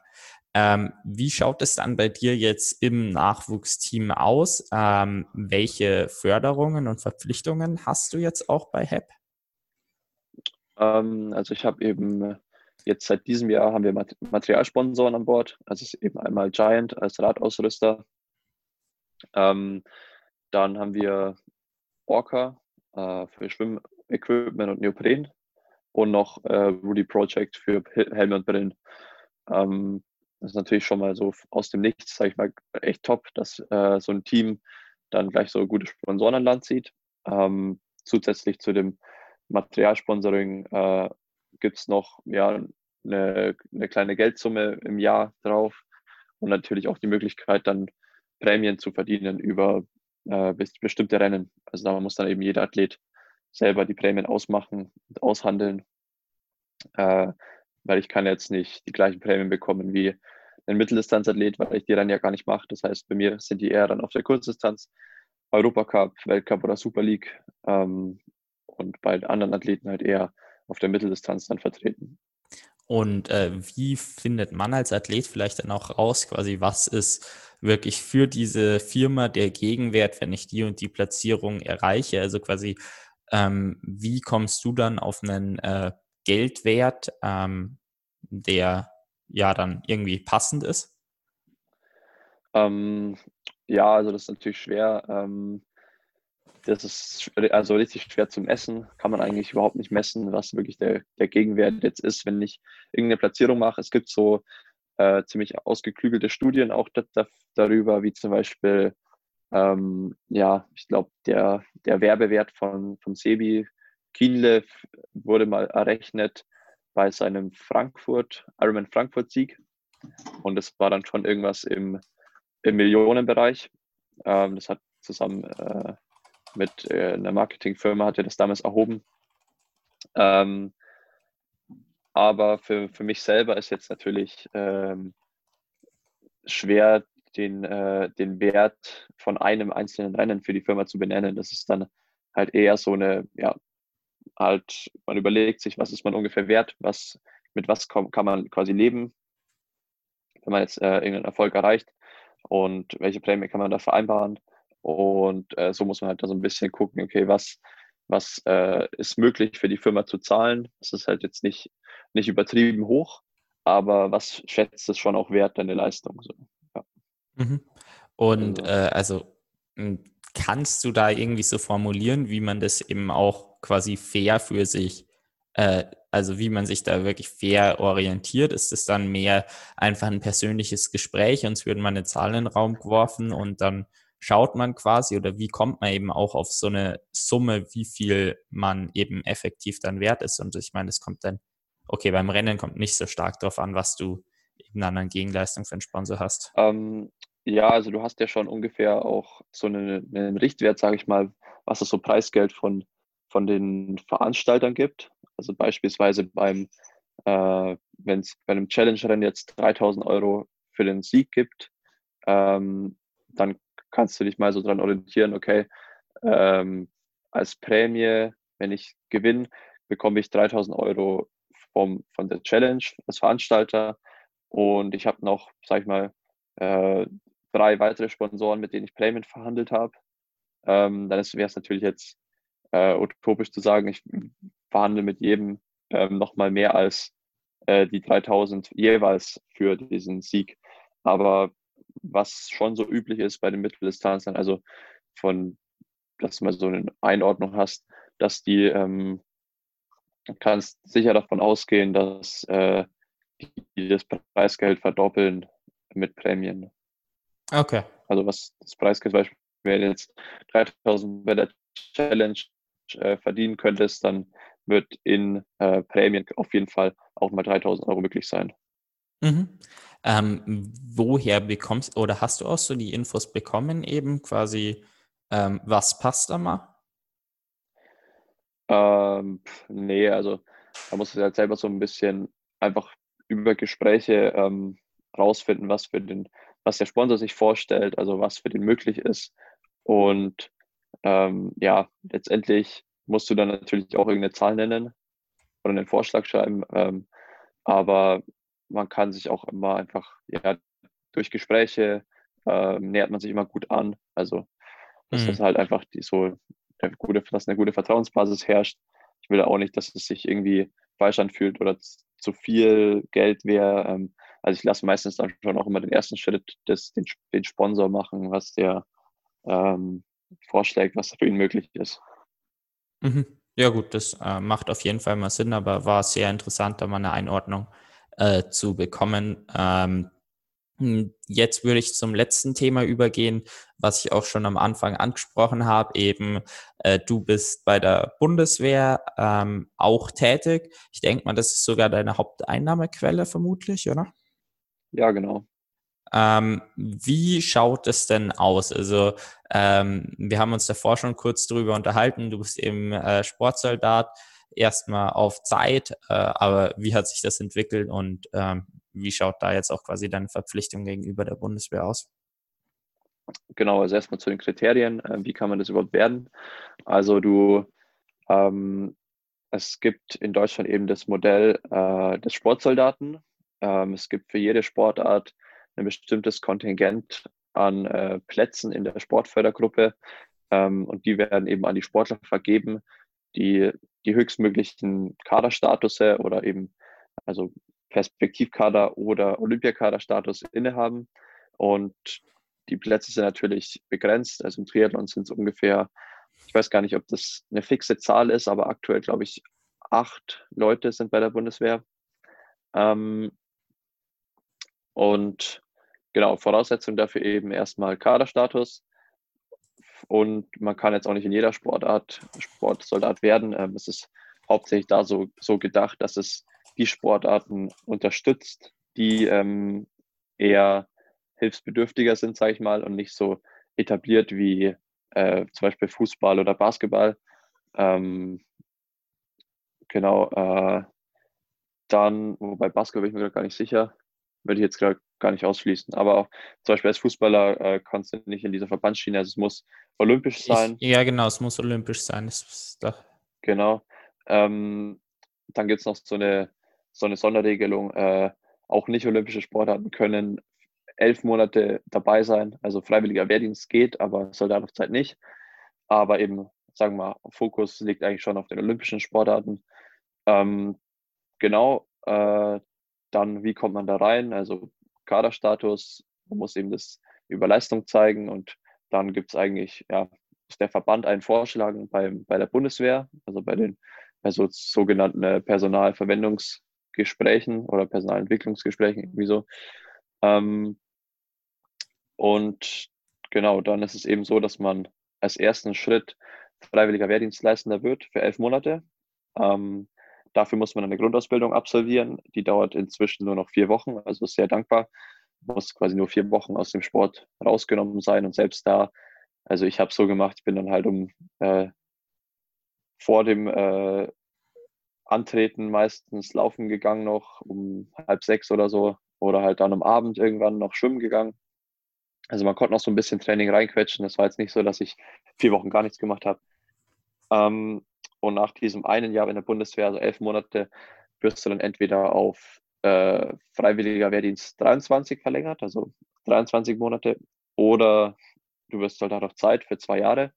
Ähm, wie schaut es dann bei dir jetzt im Nachwuchsteam aus? Ähm, welche Förderungen und Verpflichtungen hast du jetzt auch bei HEP? Ähm, also ich habe eben jetzt seit diesem Jahr haben wir Materialsponsoren an Bord. Also ist eben einmal Giant als Radausrüster. Ähm, dann haben wir Orca äh, für Schwimmequipment und Neopren und noch äh, Rudy Project für Helme und Brillen. Ähm, das ist natürlich schon mal so aus dem Nichts, sage ich mal, echt top, dass äh, so ein Team dann gleich so gute Sponsoren an Land zieht. Ähm, zusätzlich zu dem Materialsponsoring äh, gibt es noch ja, eine, eine kleine Geldsumme im Jahr drauf und natürlich auch die Möglichkeit, dann Prämien zu verdienen über äh, bestimmte Rennen. Also da muss dann eben jeder Athlet selber die Prämien ausmachen und aushandeln, äh, weil ich kann jetzt nicht die gleichen Prämien bekommen wie ein Mitteldistanzathlet, weil ich die dann ja gar nicht mache. Das heißt, bei mir sind die eher dann auf der Kurzdistanz, Europacup, Weltcup oder Super League ähm, und bei anderen Athleten halt eher auf der Mitteldistanz dann vertreten. Und äh, wie findet man als Athlet vielleicht dann auch raus, quasi, was ist wirklich für diese Firma der Gegenwert, wenn ich die und die Platzierung erreiche? Also quasi, ähm, wie kommst du dann auf einen äh, Geldwert, ähm, der ja dann irgendwie passend ist? Ähm, ja, also das ist natürlich schwer. Ähm, das ist also richtig schwer zum Messen. Kann man eigentlich überhaupt nicht messen, was wirklich der, der Gegenwert jetzt ist, wenn ich irgendeine Platzierung mache. Es gibt so äh, ziemlich ausgeklügelte Studien auch da, da, darüber, wie zum Beispiel, ähm, ja, ich glaube, der, der Werbewert von, von Sebi Kienle wurde mal errechnet bei seinem Frankfurt, Ironman Frankfurt Sieg. Und das war dann schon irgendwas im, im Millionenbereich. Ähm, das hat zusammen äh, mit äh, einer Marketingfirma hat er das damals erhoben. Ähm, aber für, für mich selber ist jetzt natürlich ähm, schwer, den, äh, den Wert von einem einzelnen Rennen für die Firma zu benennen. Das ist dann halt eher so eine, ja, halt, man überlegt sich, was ist man ungefähr wert, was, mit was kann, man quasi leben, wenn man jetzt äh, irgendeinen Erfolg erreicht und welche Prämie kann man da vereinbaren. Und äh, so muss man halt da so ein bisschen gucken, okay, was, was äh, ist möglich für die Firma zu zahlen. Das ist halt jetzt nicht, nicht übertrieben hoch, aber was schätzt es schon auch wert, deine Leistung? So. Mhm. Und also, äh, also hm, kannst du da irgendwie so formulieren, wie man das eben auch quasi fair für sich, äh, also wie man sich da wirklich fair orientiert? Ist es dann mehr einfach ein persönliches Gespräch, uns würden mal eine Zahl in den Raum geworfen und dann schaut man quasi oder wie kommt man eben auch auf so eine Summe, wie viel man eben effektiv dann wert ist? Und ich meine, es kommt dann, okay, beim Rennen kommt nicht so stark darauf an, was du eben dann an Gegenleistung für einen Sponsor hast. Ähm, ja, also du hast ja schon ungefähr auch so einen, einen Richtwert, sage ich mal, was es so Preisgeld von, von den Veranstaltern gibt. Also beispielsweise beim, äh, wenn es bei einem Challenge-Rennen jetzt 3000 Euro für den Sieg gibt, ähm, dann kannst du dich mal so dran orientieren, okay, ähm, als Prämie, wenn ich gewinne, bekomme ich 3000 Euro vom, von der Challenge als Veranstalter und ich habe noch, sag ich mal, äh, drei weitere Sponsoren, mit denen ich Prämien verhandelt habe. Ähm, dann wäre es natürlich jetzt äh, utopisch zu sagen, ich verhandle mit jedem ähm, nochmal mehr als äh, die 3000 jeweils für diesen Sieg. Aber was schon so üblich ist bei den Mitteldistanzern, also von, dass du mal so eine Einordnung hast, dass die, ähm, kannst sicher davon ausgehen, dass äh, die das Preisgeld verdoppeln mit Prämien. Okay. Also was das Preisgeld zum Beispiel, wenn du jetzt 3000 bei der Challenge äh, verdienen könntest, dann wird in äh, Prämien auf jeden Fall auch mal 3000 Euro möglich sein. Mhm. Ähm, woher bekommst oder hast du auch so die Infos bekommen, eben quasi, ähm, was passt da mal? Ähm, nee, also da musst du halt selber so ein bisschen einfach über Gespräche ähm, rausfinden, was für den, was der Sponsor sich vorstellt, also was für den möglich ist. Und ähm, ja, letztendlich musst du dann natürlich auch irgendeine Zahl nennen oder einen Vorschlag schreiben. Ähm, aber man kann sich auch immer einfach, ja, durch Gespräche äh, nähert man sich immer gut an. Also, dass mhm. das halt einfach die so eine gute, dass eine gute Vertrauensbasis herrscht. Ich will auch nicht, dass es sich irgendwie falsch anfühlt oder zu viel Geld wäre. Ähm, also ich lasse meistens dann schon auch immer den ersten Schritt des, den, den Sponsor machen, was der ähm, vorschlägt, was für ihn möglich ist. Mhm. Ja gut, das äh, macht auf jeden Fall mal Sinn, aber war sehr interessant, da mal eine Einordnung äh, zu bekommen. Ähm, hm, jetzt würde ich zum letzten Thema übergehen, was ich auch schon am Anfang angesprochen habe. Eben, äh, du bist bei der Bundeswehr ähm, auch tätig. Ich denke mal, das ist sogar deine Haupteinnahmequelle vermutlich, oder? Ja, genau. Ähm, wie schaut es denn aus? Also ähm, wir haben uns davor schon kurz drüber unterhalten. Du bist eben äh, Sportsoldat, erstmal auf Zeit, äh, aber wie hat sich das entwickelt und ähm, wie schaut da jetzt auch quasi deine Verpflichtung gegenüber der Bundeswehr aus? Genau, also erstmal zu den Kriterien. Äh, wie kann man das überhaupt werden? Also du, ähm, es gibt in Deutschland eben das Modell äh, des Sportsoldaten. Ähm, es gibt für jede Sportart ein bestimmtes Kontingent an äh, Plätzen in der Sportfördergruppe ähm, und die werden eben an die Sportler vergeben, die die höchstmöglichen Kaderstatusse oder eben also Perspektivkader oder Olympiakaderstatus innehaben. Und die Plätze sind natürlich begrenzt. Also im Triathlon sind es ungefähr, ich weiß gar nicht, ob das eine fixe Zahl ist, aber aktuell glaube ich acht Leute sind bei der Bundeswehr. Ähm, und genau, Voraussetzung dafür eben erstmal Kaderstatus. Und man kann jetzt auch nicht in jeder Sportart Sportsoldat werden. Ähm, es ist hauptsächlich da so, so gedacht, dass es die Sportarten unterstützt, die ähm, eher hilfsbedürftiger sind, sage ich mal, und nicht so etabliert wie äh, zum Beispiel Fußball oder Basketball. Ähm, genau, äh, dann, wobei Basketball bin ich mir gar nicht sicher, würde ich jetzt gerade gar nicht ausschließen. Aber auch zum Beispiel als Fußballer äh, kannst du nicht in dieser Verbandsschiene, also es muss olympisch sein. Ich, ja, genau, es muss olympisch sein. Genau. Ähm, dann gibt es noch so eine, so eine Sonderregelung. Äh, auch nicht olympische Sportarten können elf Monate dabei sein. Also freiwilliger Wehrdienst geht, aber Soldatenhochzeit nicht. Aber eben, sagen wir mal, Fokus liegt eigentlich schon auf den olympischen Sportarten. Ähm, genau, äh, dann, wie kommt man da rein? Also Kaderstatus, man muss eben das über Leistung zeigen und dann gibt es eigentlich, ja, ist der Verband einen vorschlagen bei, bei der Bundeswehr, also bei den bei so sogenannten äh, Personalverwendungsgesprächen oder Personalentwicklungsgesprächen, irgendwie so. Ähm, und genau, dann ist es eben so, dass man als ersten Schritt freiwilliger Wehrdienstleistender wird für elf Monate. Ähm, Dafür muss man eine Grundausbildung absolvieren. Die dauert inzwischen nur noch vier Wochen, also sehr dankbar. Muss quasi nur vier Wochen aus dem Sport rausgenommen sein und selbst da, also ich habe so gemacht, ich bin dann halt um äh, vor dem äh, Antreten meistens laufen gegangen noch um halb sechs oder so oder halt dann am Abend irgendwann noch schwimmen gegangen. Also man konnte noch so ein bisschen Training reinquetschen. Das war jetzt nicht so, dass ich vier Wochen gar nichts gemacht habe. Ähm, und nach diesem einen Jahr in der Bundeswehr, also elf Monate, wirst du dann entweder auf äh, freiwilliger Wehrdienst 23 verlängert, also 23 Monate, oder du wirst halt auf Zeit für zwei Jahre,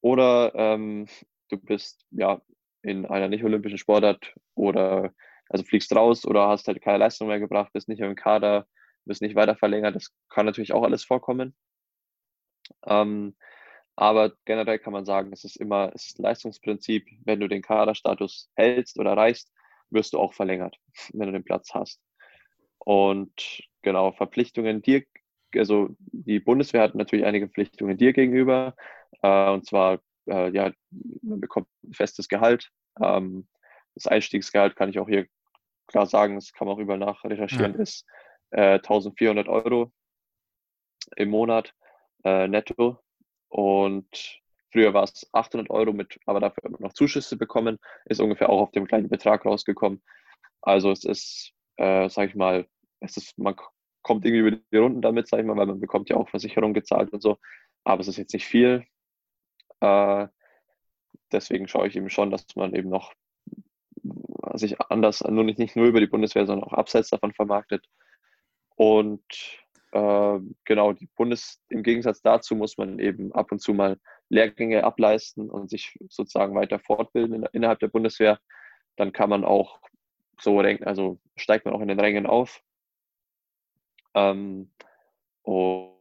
oder ähm, du bist ja in einer nicht-olympischen Sportart oder also fliegst raus oder hast halt keine Leistung mehr gebracht, bist nicht im Kader, bist nicht weiter verlängert. Das kann natürlich auch alles vorkommen. Ähm, aber generell kann man sagen, es ist immer es ist ein Leistungsprinzip. Wenn du den Kaderstatus hältst oder erreichst, wirst du auch verlängert, [LAUGHS] wenn du den Platz hast. Und genau, Verpflichtungen dir also die Bundeswehr hat natürlich einige Verpflichtungen dir gegenüber. Äh, und zwar, äh, ja, man bekommt ein festes Gehalt. Ähm, das Einstiegsgehalt kann ich auch hier klar sagen, das kann man auch überall nachrecherchieren, ja. ist äh, 1400 Euro im Monat äh, netto. Und früher war es 800 Euro mit, aber dafür noch Zuschüsse bekommen, ist ungefähr auch auf dem gleichen Betrag rausgekommen. Also es ist, äh, sag ich mal, es ist, man kommt irgendwie über die Runden damit, sag ich mal, weil man bekommt ja auch Versicherung gezahlt und so. Aber es ist jetzt nicht viel. Äh, deswegen schaue ich eben schon, dass man eben noch sich anders, nur nicht, nicht nur über die Bundeswehr, sondern auch abseits davon vermarktet. Und äh, genau, die Bundes, im Gegensatz dazu muss man eben ab und zu mal Lehrgänge ableisten und sich sozusagen weiter fortbilden in, innerhalb der Bundeswehr. Dann kann man auch so, also steigt man auch in den Rängen auf. Ähm, oh.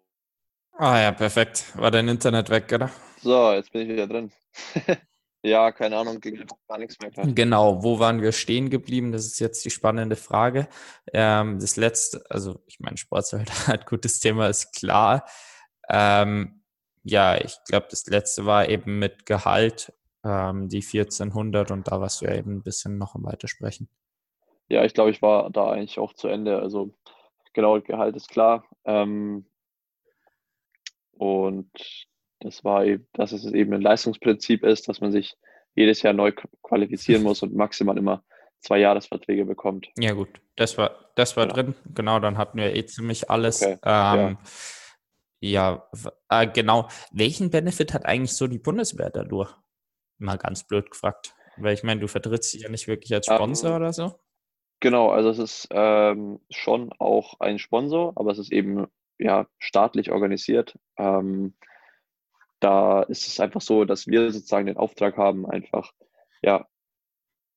Ah ja, perfekt. War dein Internet weg, oder? So, jetzt bin ich wieder drin. [LAUGHS] Ja, keine Ahnung, ging gar nichts mehr. Genau, wo waren wir stehen geblieben? Das ist jetzt die spannende Frage. Ähm, das letzte, also ich meine, Sportsoldat, [LAUGHS] gutes Thema ist klar. Ähm, ja, ich glaube, das letzte war eben mit Gehalt, ähm, die 1400 und da warst du ja eben ein bisschen noch im Weitersprechen. Ja, ich glaube, ich war da eigentlich auch zu Ende. Also genau, Gehalt ist klar. Ähm, und das war eben, dass es eben ein Leistungsprinzip ist, dass man sich jedes Jahr neu qualifizieren [LAUGHS] muss und maximal immer zwei Jahresverträge bekommt. Ja, gut, das war, das war genau. drin. Genau, dann hatten wir eh ziemlich alles. Okay. Ähm, ja, ja äh, genau. Welchen Benefit hat eigentlich so die Bundeswehr dadurch? Mal ganz blöd gefragt. Weil ich meine, du vertrittst sie ja nicht wirklich als Sponsor ähm, oder so. Genau, also es ist ähm, schon auch ein Sponsor, aber es ist eben ja staatlich organisiert. Ähm, da ist es einfach so, dass wir sozusagen den Auftrag haben, einfach ja,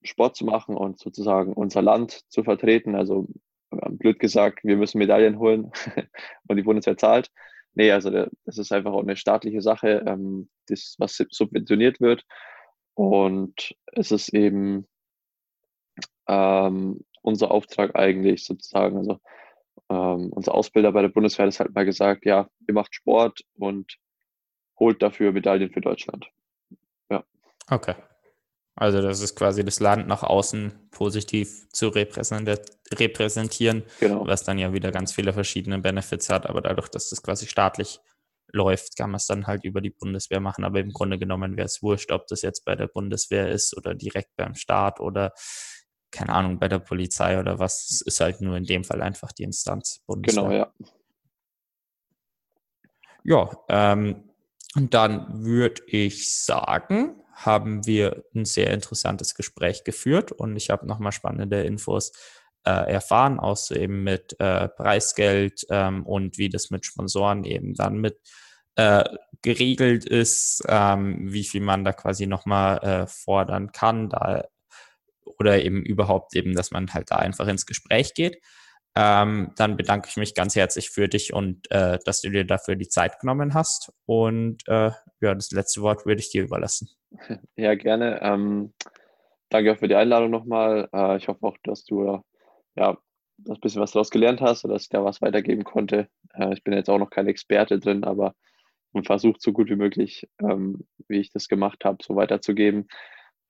Sport zu machen und sozusagen unser Land zu vertreten. Also blöd gesagt, wir müssen Medaillen holen [LAUGHS] und die Bundeswehr zahlt. Nee, also das ist einfach auch eine staatliche Sache, ähm, das, was subventioniert wird. Und es ist eben ähm, unser Auftrag eigentlich sozusagen, also ähm, unser Ausbilder bei der Bundeswehr hat halt mal gesagt, ja, ihr macht Sport und holt dafür Medaillen für Deutschland. Ja. Okay. Also das ist quasi das Land nach außen positiv zu repräsentieren, genau. was dann ja wieder ganz viele verschiedene Benefits hat. Aber dadurch, dass das quasi staatlich läuft, kann man es dann halt über die Bundeswehr machen. Aber im Grunde genommen wäre es wurscht, ob das jetzt bei der Bundeswehr ist oder direkt beim Staat oder keine Ahnung, bei der Polizei oder was. Es ist halt nur in dem Fall einfach die Instanz Bundeswehr. Genau, ja. Ja, ähm, und dann würde ich sagen, haben wir ein sehr interessantes Gespräch geführt und ich habe nochmal spannende Infos äh, erfahren, auch so eben mit äh, Preisgeld ähm, und wie das mit Sponsoren eben dann mit äh, geregelt ist, ähm, wie viel man da quasi nochmal äh, fordern kann, da, oder eben überhaupt eben, dass man halt da einfach ins Gespräch geht. Ähm, dann bedanke ich mich ganz herzlich für dich und äh, dass du dir dafür die Zeit genommen hast. Und äh, ja, das letzte Wort würde ich dir überlassen. [LAUGHS] Ja, gerne. Ähm, danke auch für die Einladung nochmal. Äh, ich hoffe auch, dass du ja ein bisschen was daraus gelernt hast oder dass ich da was weitergeben konnte. Äh, ich bin jetzt auch noch kein Experte drin, aber man versucht so gut wie möglich, ähm, wie ich das gemacht habe, so weiterzugeben.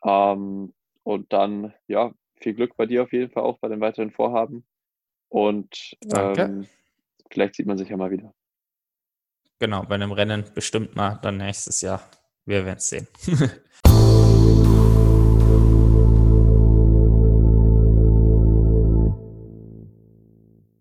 Ähm, und dann, ja, viel Glück bei dir auf jeden Fall auch bei den weiteren Vorhaben. Und ähm, vielleicht sieht man sich ja mal wieder. Genau, bei einem Rennen bestimmt mal dann nächstes Jahr. Wir werden es sehen. [LAUGHS]